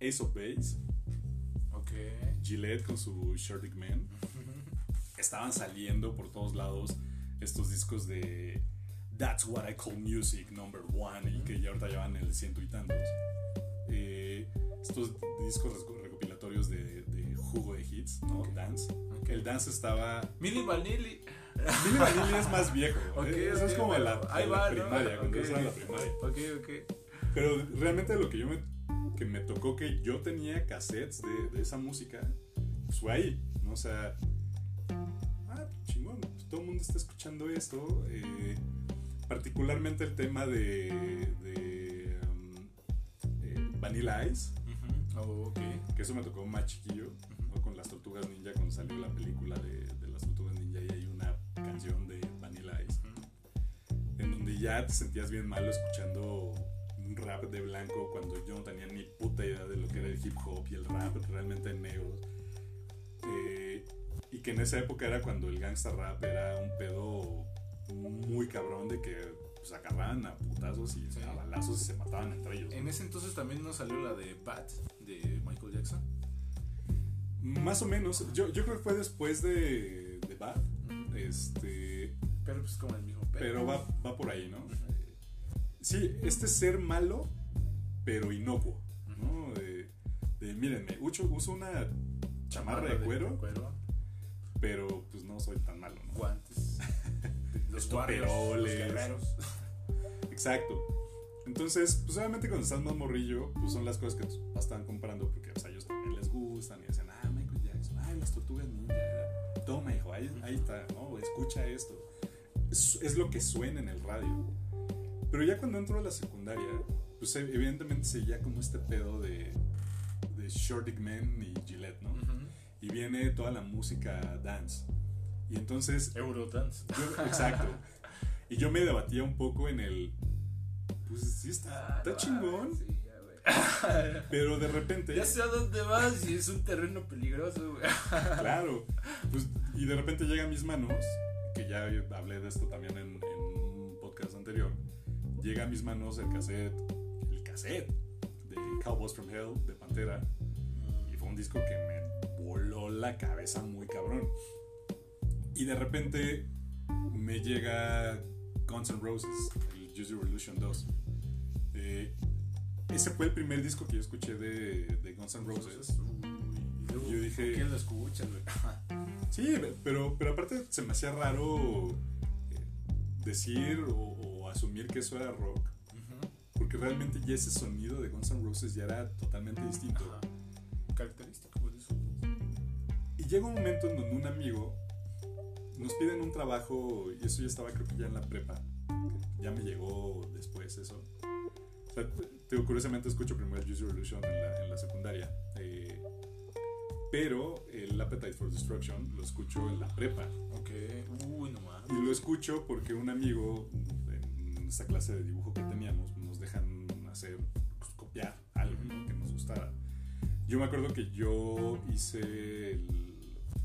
Ace of Base, Ok. Gillette con su Sherdick Man. Estaban saliendo por todos lados estos discos de That's What I Call Music Number One y que ya ahorita llevan el ciento y tantos. Eh, estos discos reco- recopilatorios de, de jugo de hits, ¿no? Dance. Ok. El dance estaba. Milli Vanilli. Milli Vanilli es más viejo. (laughs) ¿eh? Eso es como la, primaria, cuando Ok, yo estaba en la primaria. Ok, ok. Pero realmente lo que yo me, que me tocó que yo tenía cassettes de, de esa música, pues fue ahí, ¿no? O sea, ah, chingón, pues todo el mundo está escuchando esto. eh, particularmente el tema de, de um, eh, Vanilla Ice. Oh, ok. que eso me tocó más chiquillo, ¿no? con las tortugas ninja, cuando salió la película de, de las tortugas ninja y hay una canción de Vanilla Ice en donde ya te sentías bien malo escuchando un rap de blanco cuando yo no tenía ni puta idea de lo que era el hip hop y el rap realmente en negros. Eh, y que en esa época era cuando el gangsta rap era un pedo muy cabrón de que pues, agarraban a putazos y Sí. a balazos y se mataban entre ellos. En ese entonces también nos salió la de Bat de Michael Jackson. Más o menos, yo, yo creo que fue después de, de Bad, este, Pero pues como el mismo pedo. pero va, va por ahí, ¿no? Sí, este ser malo, pero inocuo, ¿no? De, de, mírenme, uso, uso una chamarra de cuero, pero pues no soy tan malo, ¿no? guantes. (laughs) Los guardios, los guerreros. (laughs) Exacto. Entonces, pues obviamente cuando estás más morrillo, pues son las cosas que tus papás estaban comprando porque pues, a ellos también les gustan y dicen, ah, Michael Jackson, ay, las tortugas ninja. Toma, hijo, ahí, ahí está, ¿no? Escucha esto. Es, es lo que suena en el radio. Pero ya cuando entro a la secundaria, pues evidentemente seguía como este pedo de, de Short Dick Man y Gillette, ¿no? Ujú. Y viene toda la música dance. Y entonces Eurodance. yo- exacto. Y yo me debatía un poco en el. Pues sí, está, está chingón. Sí, ya, güey. (laughs) Pero de repente. Ya sé a dónde vas y es un terreno peligroso, güey. (laughs) Claro. Pues, y de repente llega a mis manos, que ya hablé de esto también en, en un podcast anterior. Llega a mis manos el cassette. El cassette de Cowboys from Hell de Pantera. Y fue un disco que me voló la cabeza muy cabrón. Y de repente me llega Guns N' Roses, el Use Your Revolution 2. Eh, ese fue el primer disco que yo escuché de, de Guns N' Roses. Y luego, Yo dije- ¿por ¿Quién lo escucha, güey? Sí, pero, pero aparte se me hacía raro eh, decir o, o asumir que eso era rock. Porque realmente ya ese sonido de Guns N' Roses ya era totalmente distinto. Ajá. Característico, güey, eso. Y llega un momento en donde un amigo nos piden un trabajo, y eso ya estaba creo que ya en la prepa, ya me llegó después eso. O sea, digo, curiosamente escucho primero el Use Illusion en la, en la secundaria, eh, pero el Appetite for Destruction lo escucho en la prepa. Ok. Uy, no mames. Y lo escucho porque un amigo en esta clase de dibujo que teníamos nos dejan hacer, pues, copiar algo ¿no? que nos gustara. Yo me acuerdo que yo hice, el-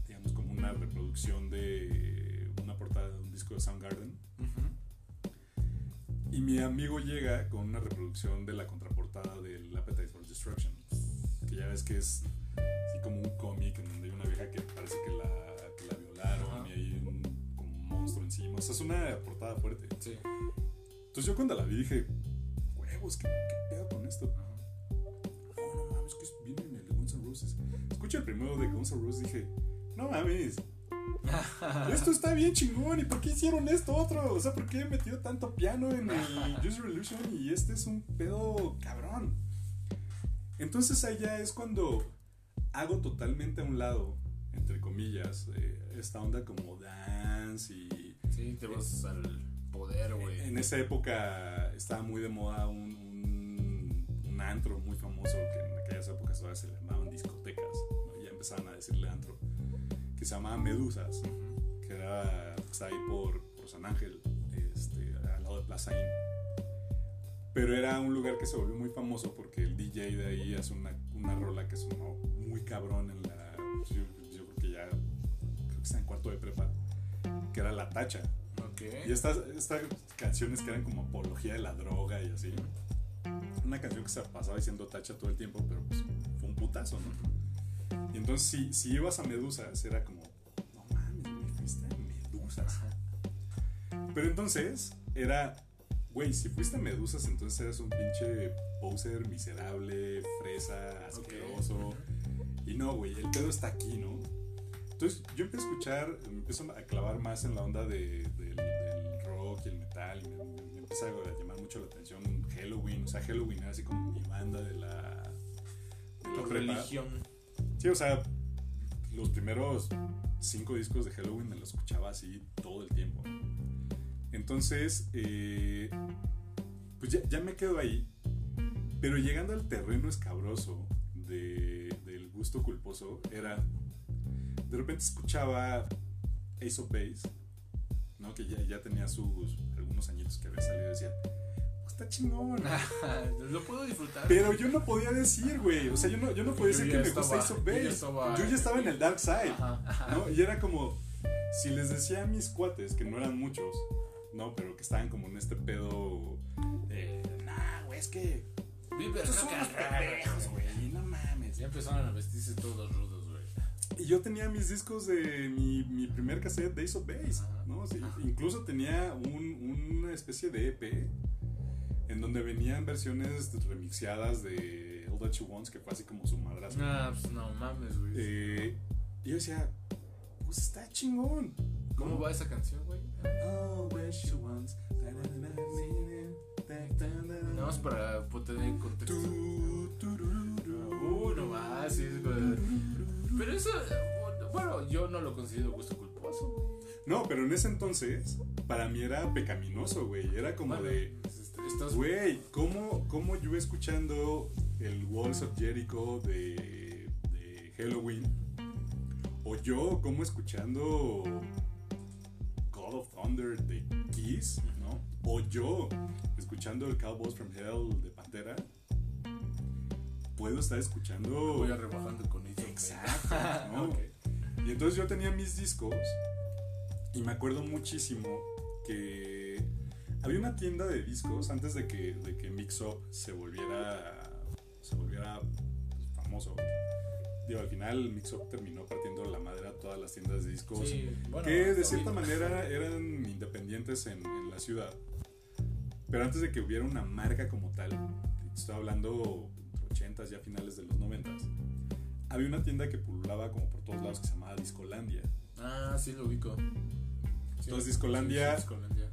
digamos, como una reproducción de una portada de un disco de Soundgarden. Ujú. Y mi amigo llega con una reproducción de la contraportada del Appetite for Destruction. Que ya ves que es así como un cómic en donde hay una vieja que parece que la, que la violaron Ajá. y hay un, como un monstruo encima. O sea, es una portada fuerte. Sí. Entonces yo cuando la vi dije, huevos, ¿qué, qué pedo con esto? No, no mames, que viene en el de Guns N' Roses. Escucha el primero de Guns N' Roses y dije, no mames, (laughs) esto está bien chingón. ¿Y por qué hicieron esto otro? O sea, ¿por qué metió tanto piano en el (laughs) Use Your Illusion y este es un pedo cabrón? Entonces allá es cuando hago totalmente a un lado, entre comillas, eh, esta onda como dance y Sí, te vas al poder, güey. en esa época estaba muy de moda un, un, un antro muy famoso que en aquellas épocas todavía se le llamaban discotecas, ¿no? ya empezaban a decirle antro, que se llamaba Medusas, que era pues, ahí por, por San Ángel, este, al lado de Plaza Inn. Pero era un lugar que se volvió muy famoso porque el DJ de ahí hace una, una rola que sonó muy cabrón en la. Yo, yo creo que ya. Creo que está en cuarto de prepa. Que era La Tacha. Ok. Y estas, estas canciones que eran como apología de la droga y así. Una canción que se pasaba diciendo tacha todo el tiempo, pero pues fue un putazo, ¿no? Y entonces si, si ibas a Medusas era como, no mames, me fuiste a Medusas. Pero entonces era, güey, si fuiste a Medusas entonces eras un pinche poser miserable, fresa, asqueroso. Y no, güey, el pedo está aquí, ¿no? Entonces yo empecé a escuchar, me empiezo a clavar más en la onda de, del, del rock y el metal. Y me, me- me empieza a llamar mucho la atención Halloween. O sea, Halloween era así como mi banda de la, de la religión. Sí, o sea, los primeros cinco discos de Halloween me los escuchaba así todo el tiempo. Entonces, eh, pues ya, me quedo ahí. Pero llegando al terreno escabroso de- del gusto culposo, era. De repente escuchaba Ace of Base, ¿no? que ya, ya tenía sus algunos añitos que había salido y decía, "Pues está chingón. (laughs) Lo puedo disfrutar. Pero yo no podía decir, güey. O sea, yo no, yo no podía Yo decir que me gusta Ace of Base. Yo ya estaba en el Dark Side. Ajá, ajá. ¿no? Y era como, si les decía a mis cuates, que no eran muchos, ¿no? Pero que estaban como en este pedo, eh, nah, güey, es que Vive estos son unos pendejos, güey, no mames. Ya empezaron a vestirse todos rudos, güey. Y yo tenía mis discos de mi, mi primer cassette de Ace of Base. ¿no? Sí, incluso tenía un- una especie de EP en donde venían versiones remixeadas de All That You Want, que fue así como su madrazo. Ah, pues no mames, güey. Eh, y yo decía, pues está chingón. ¿Cómo ¿no? va esa canción, güey? All that she wants. Nada más para tener en contexto. Uh, no más, sí, es. Pero eso, bueno, yo no lo considero gusto culposo, güey. No, pero en ese entonces, para mí era pecaminoso, güey. Era como Bueno, de, estás güey, ¿cómo, ¿cómo yo escuchando el Walls of Jericho de, de Halloween? O yo, ¿cómo escuchando God of Thunder de Kiss? ¿No? O yo, escuchando el Cowboys from Hell de Pantera. Puedo estar escuchando. voy a rebajando con eso. Exacto. (laughs) Y entonces yo tenía mis discos y me acuerdo muchísimo que había una tienda de discos antes de que, de que Mix Up se volviera, se volviera pues, famoso. Digo, al final Mix Up terminó partiendo la madre a todas las tiendas de discos Sí, bueno, que de cierta ahorita. manera eran independientes en, en la ciudad. Pero antes de que hubiera una marca como tal, estoy hablando entre 80s ya finales de los 90s, había una tienda que pululaba como por todos lados que se llamaba Discolandia. Ah, sí lo ubico. Sí, Entonces, Discolandia- sí, sí, Discolandia.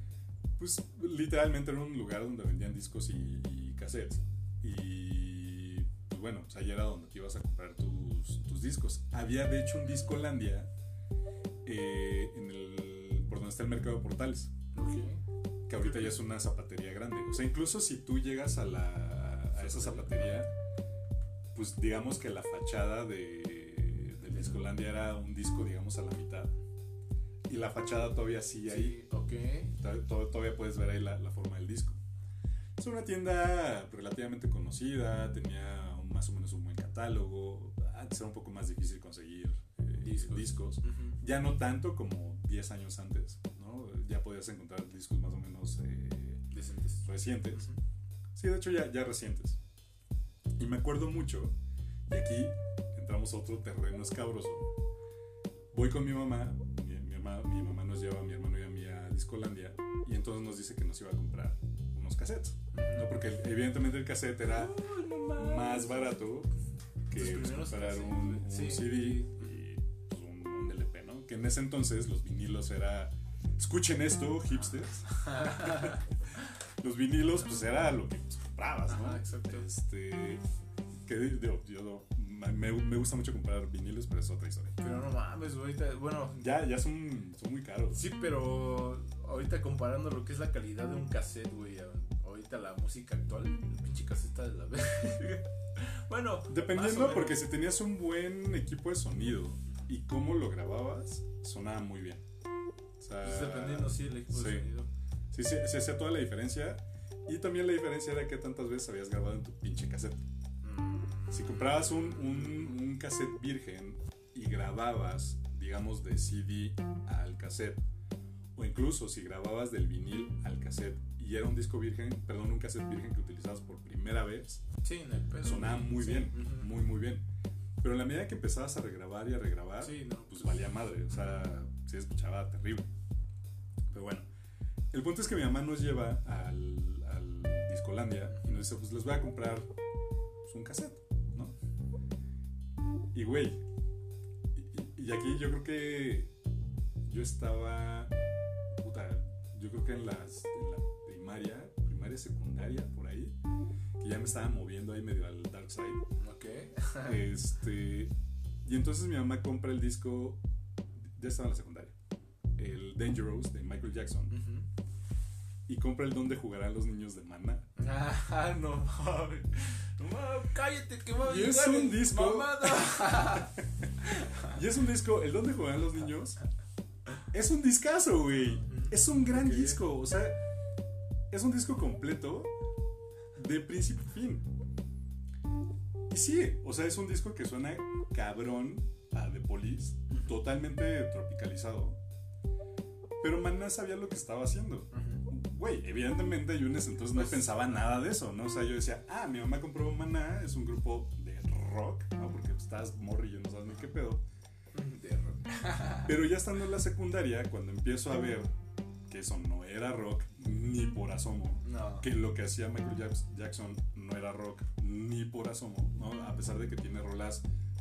Pues literalmente era un lugar donde vendían discos y, y cassettes. Y pues bueno, pues ahí era donde te ibas a comprar tus, tus discos. Había de hecho un Discolandia eh, en el, por donde está el mercado de portales. Ok. que ahorita ya es una zapatería grande. O sea, incluso si tú llegas a, la, a esa zapatería, pues digamos que la fachada de, de Discolandia era un disco, digamos, a la mitad. Y la fachada todavía sigue ahí. Sí, ok. To- to- Todavía puedes ver ahí la, la forma del disco. Es una tienda relativamente conocida, tenía un- más o menos un buen catálogo. Antes era un poco más difícil conseguir eh, Discos. discos. Ujú. Ya no tanto como 10 años antes, ¿no? Ya podías encontrar discos más o menos eh, Decentes. recientes. Sí, de hecho ya, ya recientes. Y me acuerdo mucho, y aquí entramos a otro terreno escabroso. Voy con mi mamá, mamá, mi mamá nos lleva a mi hermano y a mí a Discolandia, y entonces nos dice que nos iba a comprar unos cassettes, ¿no? Porque evidentemente el cassette era más barato que pues, comprar un, un sí. CD y pues, un, un LP, ¿no? Que en ese entonces los vinilos era... Escuchen esto, hipsters. (laughs) los vinilos, pues era lo que pues, comprabas, ¿no? Ajá, exacto. Este... Que digo, yo me, me gusta mucho comprar vinilos, pero es otra historia. Pero no mames, ahorita, bueno, Ya, ya son, son muy caros. sí, pero ahorita comparando lo que es la calidad de un cassette, güey, ahorita la música actual, el pinche cassette está de la verga. (laughs) bueno, Dependiendo, porque si tenías un buen equipo de sonido y cómo lo grababas, sonaba muy bien. O sea, Pues dependiendo, sí, el equipo de sonido. Sí, sí, sí hacía toda la diferencia. Y también la diferencia era que tantas veces habías grabado en tu pinche cassette. Si comprabas un, un, un cassette virgen y grababas, digamos, de CD al cassette, o incluso si grababas del vinil al cassette y era un disco virgen, perdón, un cassette virgen que utilizabas por primera vez, Sí, en el pedo. sonaba muy Sí, bien, muy, muy bien. Pero en la medida que empezabas a regrabar y a regrabar, Sí, no, pues valía madre, o sea, se escuchaba terrible. Pero bueno, el punto es que mi mamá nos lleva al, al Discolandia y nos dice, pues les voy a comprar pues, un cassette. Y güey, y, y aquí yo creo que yo estaba, puta, yo creo que en, las, en la primaria, primaria, secundaria, por ahí, que ya me estaba moviendo ahí medio al dark side. Ok. (laughs) Este, y entonces mi mamá compra el disco, ya estaba en la secundaria, el Dangerous de Michael Jackson, y compra el donde jugarán los niños de Maná. Ah, no mames. No mames, cállate que va a Y es llegar un disco. mamada. (laughs) Y es un disco, el donde jugarán los niños, es un discazo, güey. Es un gran disco, o sea, es un disco completo de principio a fin. Y sí, o sea, es un disco que suena cabrón a The Police, totalmente tropicalizado. Pero Maná sabía lo que estaba haciendo. Güey, evidentemente yo en ese entonces no Pues- pensaba nada de eso, ¿no? O sea, yo decía, ah, mi mamá compró Maná, es un grupo de rock, ¿no? Porque estás morrillo, no sabes ni qué pedo. De rock. (laughs) Pero ya estando en la secundaria, cuando empiezo a ver que eso no era rock ni por asomo, No. que lo que hacía Michael Jacks- Jackson no era rock ni por asomo, ¿no? A pesar de que tiene rolas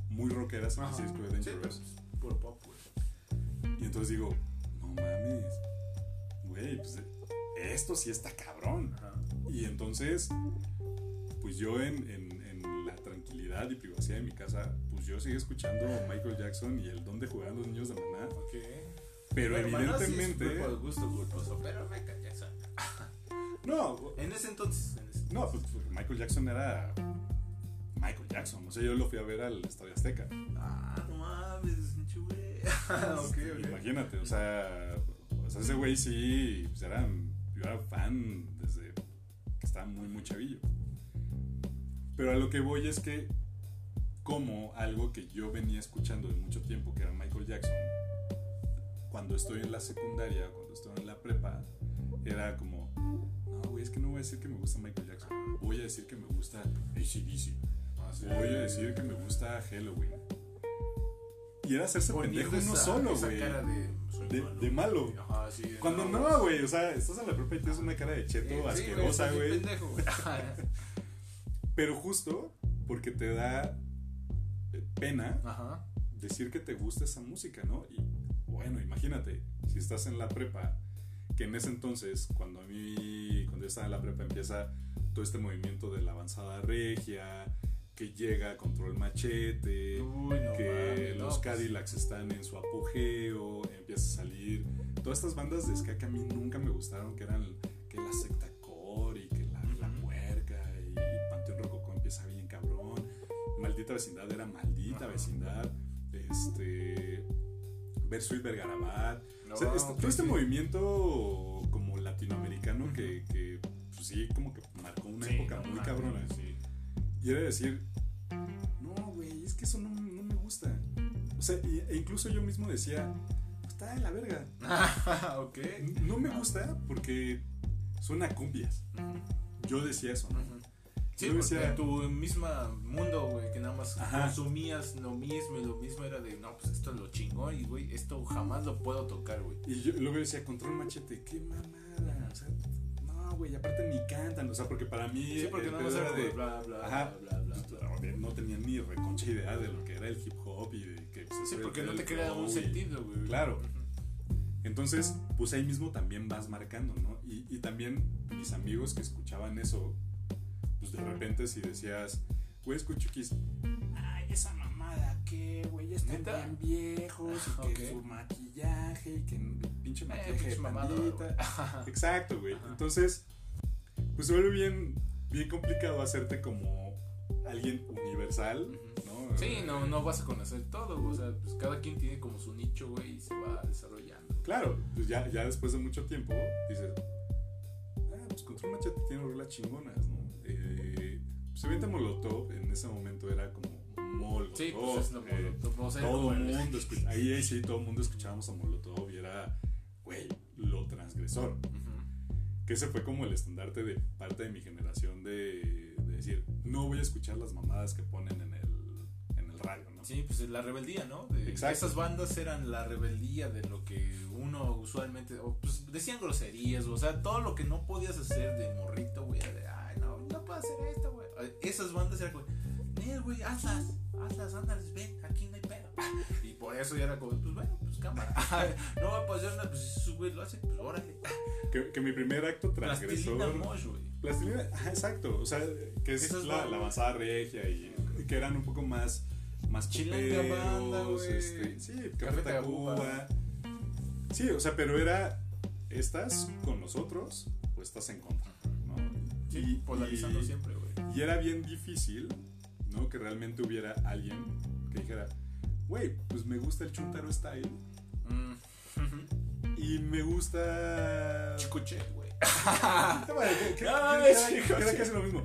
muy rockeras Ajá. ese disco de Sí, Dangerous. pues, puro pop, güey. Y entonces digo, no mames, güey, pues esto sí está cabrón. Ajá. Y entonces, pues yo en, en- en la tranquilidad y privacidad de mi casa, pues yo seguí escuchando Michael Jackson y el Donde jugaban los niños de Maná. Ok. Pero Bueno, Maná sí es evidentemente... gusto culposo, pero Michael Jackson. (laughs) no, En ese entonces. En ese no, pues pues, Michael Jackson era Michael Jackson. O sea, yo lo fui a ver al Estadio Azteca. Ah, no mames, güey. (laughs) ok, ok. Imagínate, o sea, o sea, ese güey sí, pues era, yo era fan desde que estaba muy, muy chavillo. Pero a lo que voy es que, como algo que yo venía escuchando de mucho tiempo, que era Michael Jackson, cuando estoy en la secundaria, cuando estoy en la prepa, era como, no, güey, es que no voy a decir que me gusta Michael Jackson, voy a decir que me gusta ACDC, Ah, voy a decir que me gusta Halloween. Y era hacerse Poniendo pendejo uno esa- solo, esa güey. cara de, soy De- de malo. Ajá, sí. de Cuando no, no, güey, o sea, estás en la prepa y tienes una cara de cheto Sí, sí, asquerosa, bien güey. pendejo, güey. (laughs) Pero justo porque te da eh, pena Ajá. decir que te gusta esa música, ¿no? Y bueno, imagínate, si estás en la prepa, que en ese entonces, cuando a mí, cuando yo estaba en la prepa, empieza todo este movimiento de la avanzada regia, que llega Control Machete, Uy, no que no, los pues, Cadillacs están en su apogeo, empieza a salir todas estas bandas de ska que a mí nunca me gustaron, que eran que la secta core y que la, la puerca y, Panteón Rococó empieza bien cabrón, Maldita Vecindad era Maldita. Vecindad, este, Bersuit Vergarabat, no, o sea, este- todo este sí. movimiento como latinoamericano que, que, pues sí, como que marcó una Sí, época muy cabrona. Sí. Y era decir, no, güey, es que eso no, no me gusta. O sea, y- e incluso yo mismo decía, está de la verga. (laughs) ok. No me gusta porque suena a cumbias. Yo decía eso, ¿no? Ujú. Sí, Yo decía- en tu misma mundo, güey, que nada más Ajá. consumías lo mismo y lo mismo era de, no, pues esto es lo chingón y, güey, esto jamás lo puedo tocar, güey. Y yo luego decía, control machete, qué mamada. O sea, no, güey, aparte ni cantan. O sea, porque para mí. Sí, porque pedo era de bla, bla, Ajá. bla, bla, pues, bla. no tenía ni reconcha idea de lo que era el hip hop y de que pues, Sí, porque no te crea un sentido, güey. Claro. Entonces, pues ahí mismo también vas marcando, ¿no? Y, y también mis amigos que escuchaban eso, pues de repente si decías, güey, escucho Kiss, ay, esa mamada, ¿qué, güey? Ya están ¿Neta? bien viejos y que su maquillaje y que el pinche Eh, maquillaje pinche de mamado, pandita. (laughs) Ajá. Exacto, güey. Entonces, pues se vuelve bien, bien complicado hacerte como alguien universal, ¿no? Sí, no, no vas a conocer todo. O sea, pues cada quien tiene como su nicho, güey, y se va desarrollando. Claro, pues ya, ya después de mucho tiempo dices, ah, pues Control Machete tiene rolas chingonas, ¿no? Eh, pues evidentemente Molotov en ese momento era como Molotov. Sí, pues es lo eh, Molotov, o sea, todo el güey. mundo, escu- ahí, sí, todo el mundo escuchábamos a Molotov y era, güey, lo transgresor. Que ese fue como el estandarte de parte de mi generación de, de decir, no voy a escuchar las mamadas que ponen en el, en el radio, ¿no? Sí, pues la rebeldía, ¿no? De- Exacto. Esas bandas eran la rebeldía de lo que uno usualmente, o, pues decían groserías, o sea, todo lo que no podías hacer de morrito, güey, de, ay, no, no puedo hacer esto, güey. Esas bandas eran como, él, güey, hazlas, hazlas, ándales, ven, aquí no hay pedo. (laughs) Y por eso ya era como, pues bueno, pues cámara. (laughs) no va a pasar nada, pues si su güey lo hace, pues órale. Que, que mi primer acto transgresor. Plastilina Mosh, güey. Plastilina, exacto. O sea, que es, es la, la avanzada regia y que eran un poco más. Más güey. este, sí, Tacuba. Tacuba. Sí, o sea, pero era. ¿Estás con nosotros o estás en contra? ¿no? Sí, Y- polarizando y- siempre, güey. Y era bien difícil, ¿no? Que realmente hubiera alguien que dijera, güey, pues me gusta el Chuntaro Style Mm. y me gusta. Chicoche, güey. Ah, bueno, que- es lo mismo.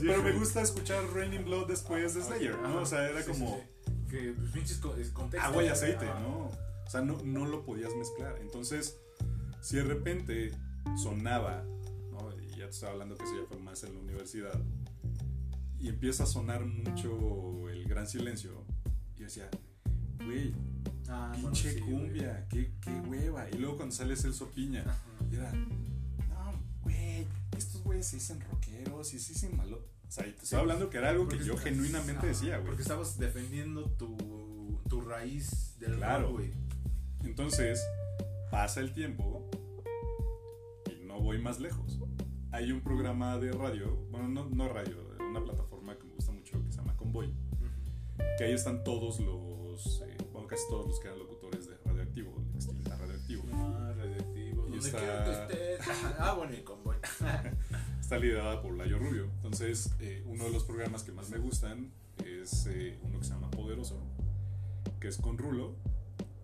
Pero me gusta escuchar Raining Blood después de Slayer, ¿no? O sea, era como. Que pues, pinches contexto. agua y aceite. ¿no? O sea, no, no lo podías mezclar. Entonces, si de repente sonaba, ¿no? Y ya te estaba hablando que eso ya fue más en la universidad, y empieza a sonar mucho el gran silencio, y yo decía, güey, Ah, bueno, pinche sí, güey. cumbia, qué, qué hueva. Y luego cuando sale Celso Piña, Ajá. y era, no, güey, estos güeyes se dicen rockeros y se dicen malo. O sea, y te estoy hablando que era algo que yo genuinamente ajá, decía, güey. Porque estabas defendiendo tu, tu raíz del Claro. güey. Entonces, pasa el tiempo y no voy más lejos. Hay un programa de radio, bueno, no, no radio, una plataforma que me gusta mucho que se llama Convoy, que ahí están todos los, eh, bueno, casi todos los que eran locutores de Radioactivo, el extinta Radioactivo. Ah, radioactivo. Y está- que. (laughs) Ah, bueno, y convoy. (laughs) Está liderada por Layo Rubio. Entonces, eh, uno de los programas que más me gustan es eh, uno que se llama Poderoso, que es con Rulo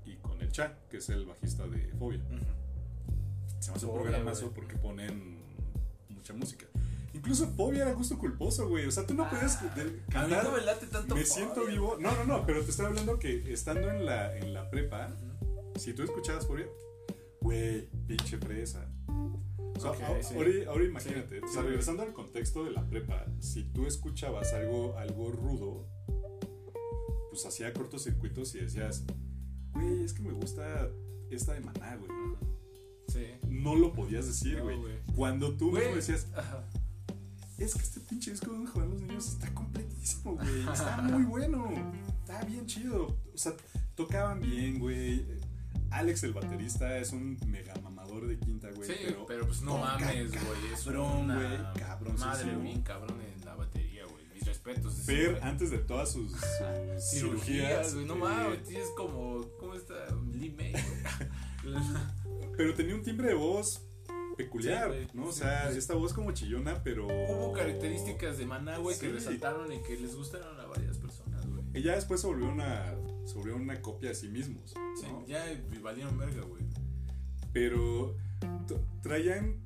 y con el Cha, que es el bajista de Fobia. Se me hace un programazo porque ponen mucha música. Incluso Fobia era gusto culposo, güey. O sea, tú no podías de- A mí cantar. no me late tanto. Me Fobia. siento vivo. No, no, no, pero te estoy hablando que estando en la, en la prepa, si tú escuchabas Fobia, güey, pinche fresa. O sea, sí. ahora, ahora imagínate, Sí, o sea, regresando al contexto de la prepa, si tú escuchabas algo, algo rudo, pues hacía cortocircuitos y decías, güey, es que me gusta esta de maná, güey. Sí. No lo podías decir, No, güey. güey. Cuando tú mismo decías, Ajá. Es que este pinche disco donde juegan los niños está completísimo, güey. Está muy (laughs) bueno. Está bien chido. O sea, tocaban bien, güey. Alex, el baterista, es un mega mamador de quinta, güey. Sí, pero, pero, pues no mames, güey. Es cabrón, güey. Madre bien cabrón en la batería, güey. Mis respetos. Fer, güey. antes de todas sus, (laughs) sus cirugías, güey. No eh, mames, tienes como. ¿Cómo está? Lee May, güey. (laughs) pero tenía un timbre de voz peculiar, Sí, ¿no? O sea, esta voz como chillona, pero... Hubo características de Maná, güey, que resaltaron y que les gustaron a varias personas, güey. Y ya después se volvió una, se volvió una copia de sí mismos, Sí, ¿no? ya valieron verga, güey. pero traían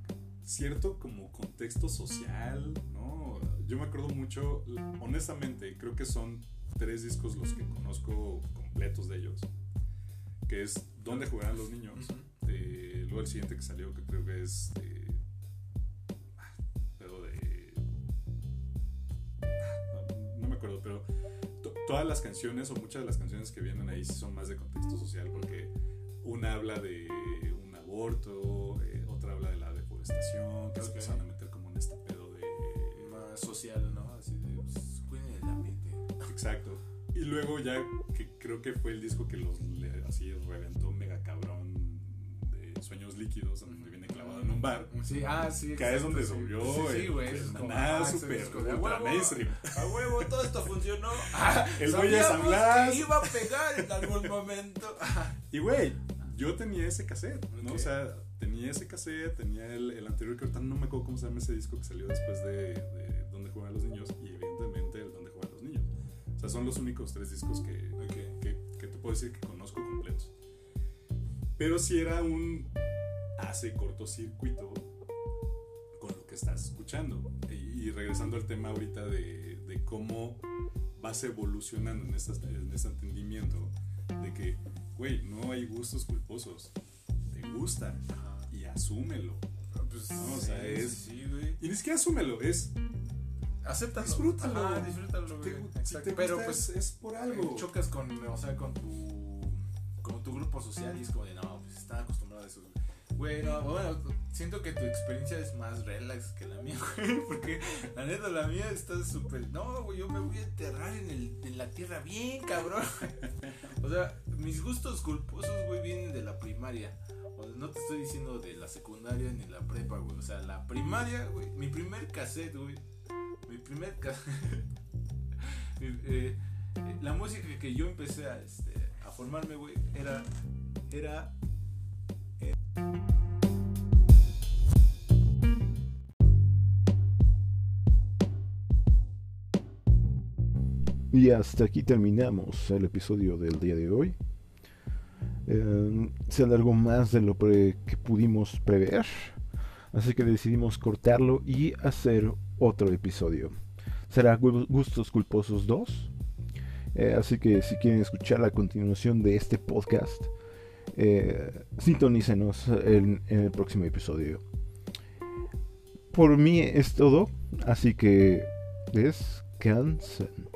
cierto como contexto social, ¿no? Yo me acuerdo mucho, honestamente, creo que son tres discos los que conozco completos de ellos, que es ¿Dónde jugarán los niños? Luego el siguiente que salió, que creo que es de... ah, Pero de... ah, No, no me acuerdo, pero to- todas las canciones o muchas de las canciones que vienen ahí son más de contexto social, porque una habla de un aborto, eh, otra habla de la deforestación, que se Ok. empezaron a meter como en este pedo de... Más social, ¿no? Así de. Pues, cuiden el ambiente. Exacto. Y luego ya, que creo que fue el disco que los le- así reventó mega cabrón Sueños Líquidos, donde viene clavado en un bar. Sí, ah, sí. Que es donde sí. volvió Sí, sí, güey. ah, super disco de, ultra "A huevo, mainstream". A huevo, todo esto funcionó. (laughs) El güey de San Blas. que iba a pegar en algún momento. Y güey, yo tenía ese cassette, ¿no? Ok. O sea, tenía ese cassette, tenía el, el anterior que ahorita no me acuerdo cómo se llama ese disco que salió después de, de Donde juegan los niños y evidentemente el Donde juegan los niños. O sea, son los únicos tres discos que, Ok. que, que te puedo decir que conozco completos. Pero si era un hace cortocircuito con lo que estás escuchando. Y, regresando al tema ahorita de, de cómo vas evolucionando en, estas- en este entendimiento de que, güey, no hay gustos culposos. Te gusta y asúmelo. Pues, No, o sea, sí, es- Sí, güey. Y ni siquiera asúmelo, es. Acéptalo. Disfrútalo. Ajá, disfrútalo, te- güey. si Exacto. te Pero gusta, pues. es, es por algo. eh, chocas con, o sea, con tu. Con tu grupo social y es como de, no, pues están acostumbrados a eso. Bueno, bueno, siento que tu experiencia es más relax que la mía, (laughs) güey. Porque la neta, la mía está súper. No, güey, yo me voy a enterrar en, el, en la tierra bien, cabrón. O sea, mis gustos culposos, güey, vienen de la primaria. O sea, no te estoy diciendo de la secundaria ni la prepa, güey. O sea, la primaria, güey. Mi primer cassette, güey. Mi primer cassette. (laughs) eh, la música que yo empecé a, este, formarme, era. Era. eh, Y hasta aquí terminamos el episodio del día de hoy. Eh, se alargó más de lo que pudimos prever, así que decidimos cortarlo y hacer otro episodio. Será Gu- Gustos Culposos 2. Eh, así que si quieren escuchar la continuación de este podcast, eh, sintonícenos en, en el próximo episodio. Por mí es todo, así que descansen.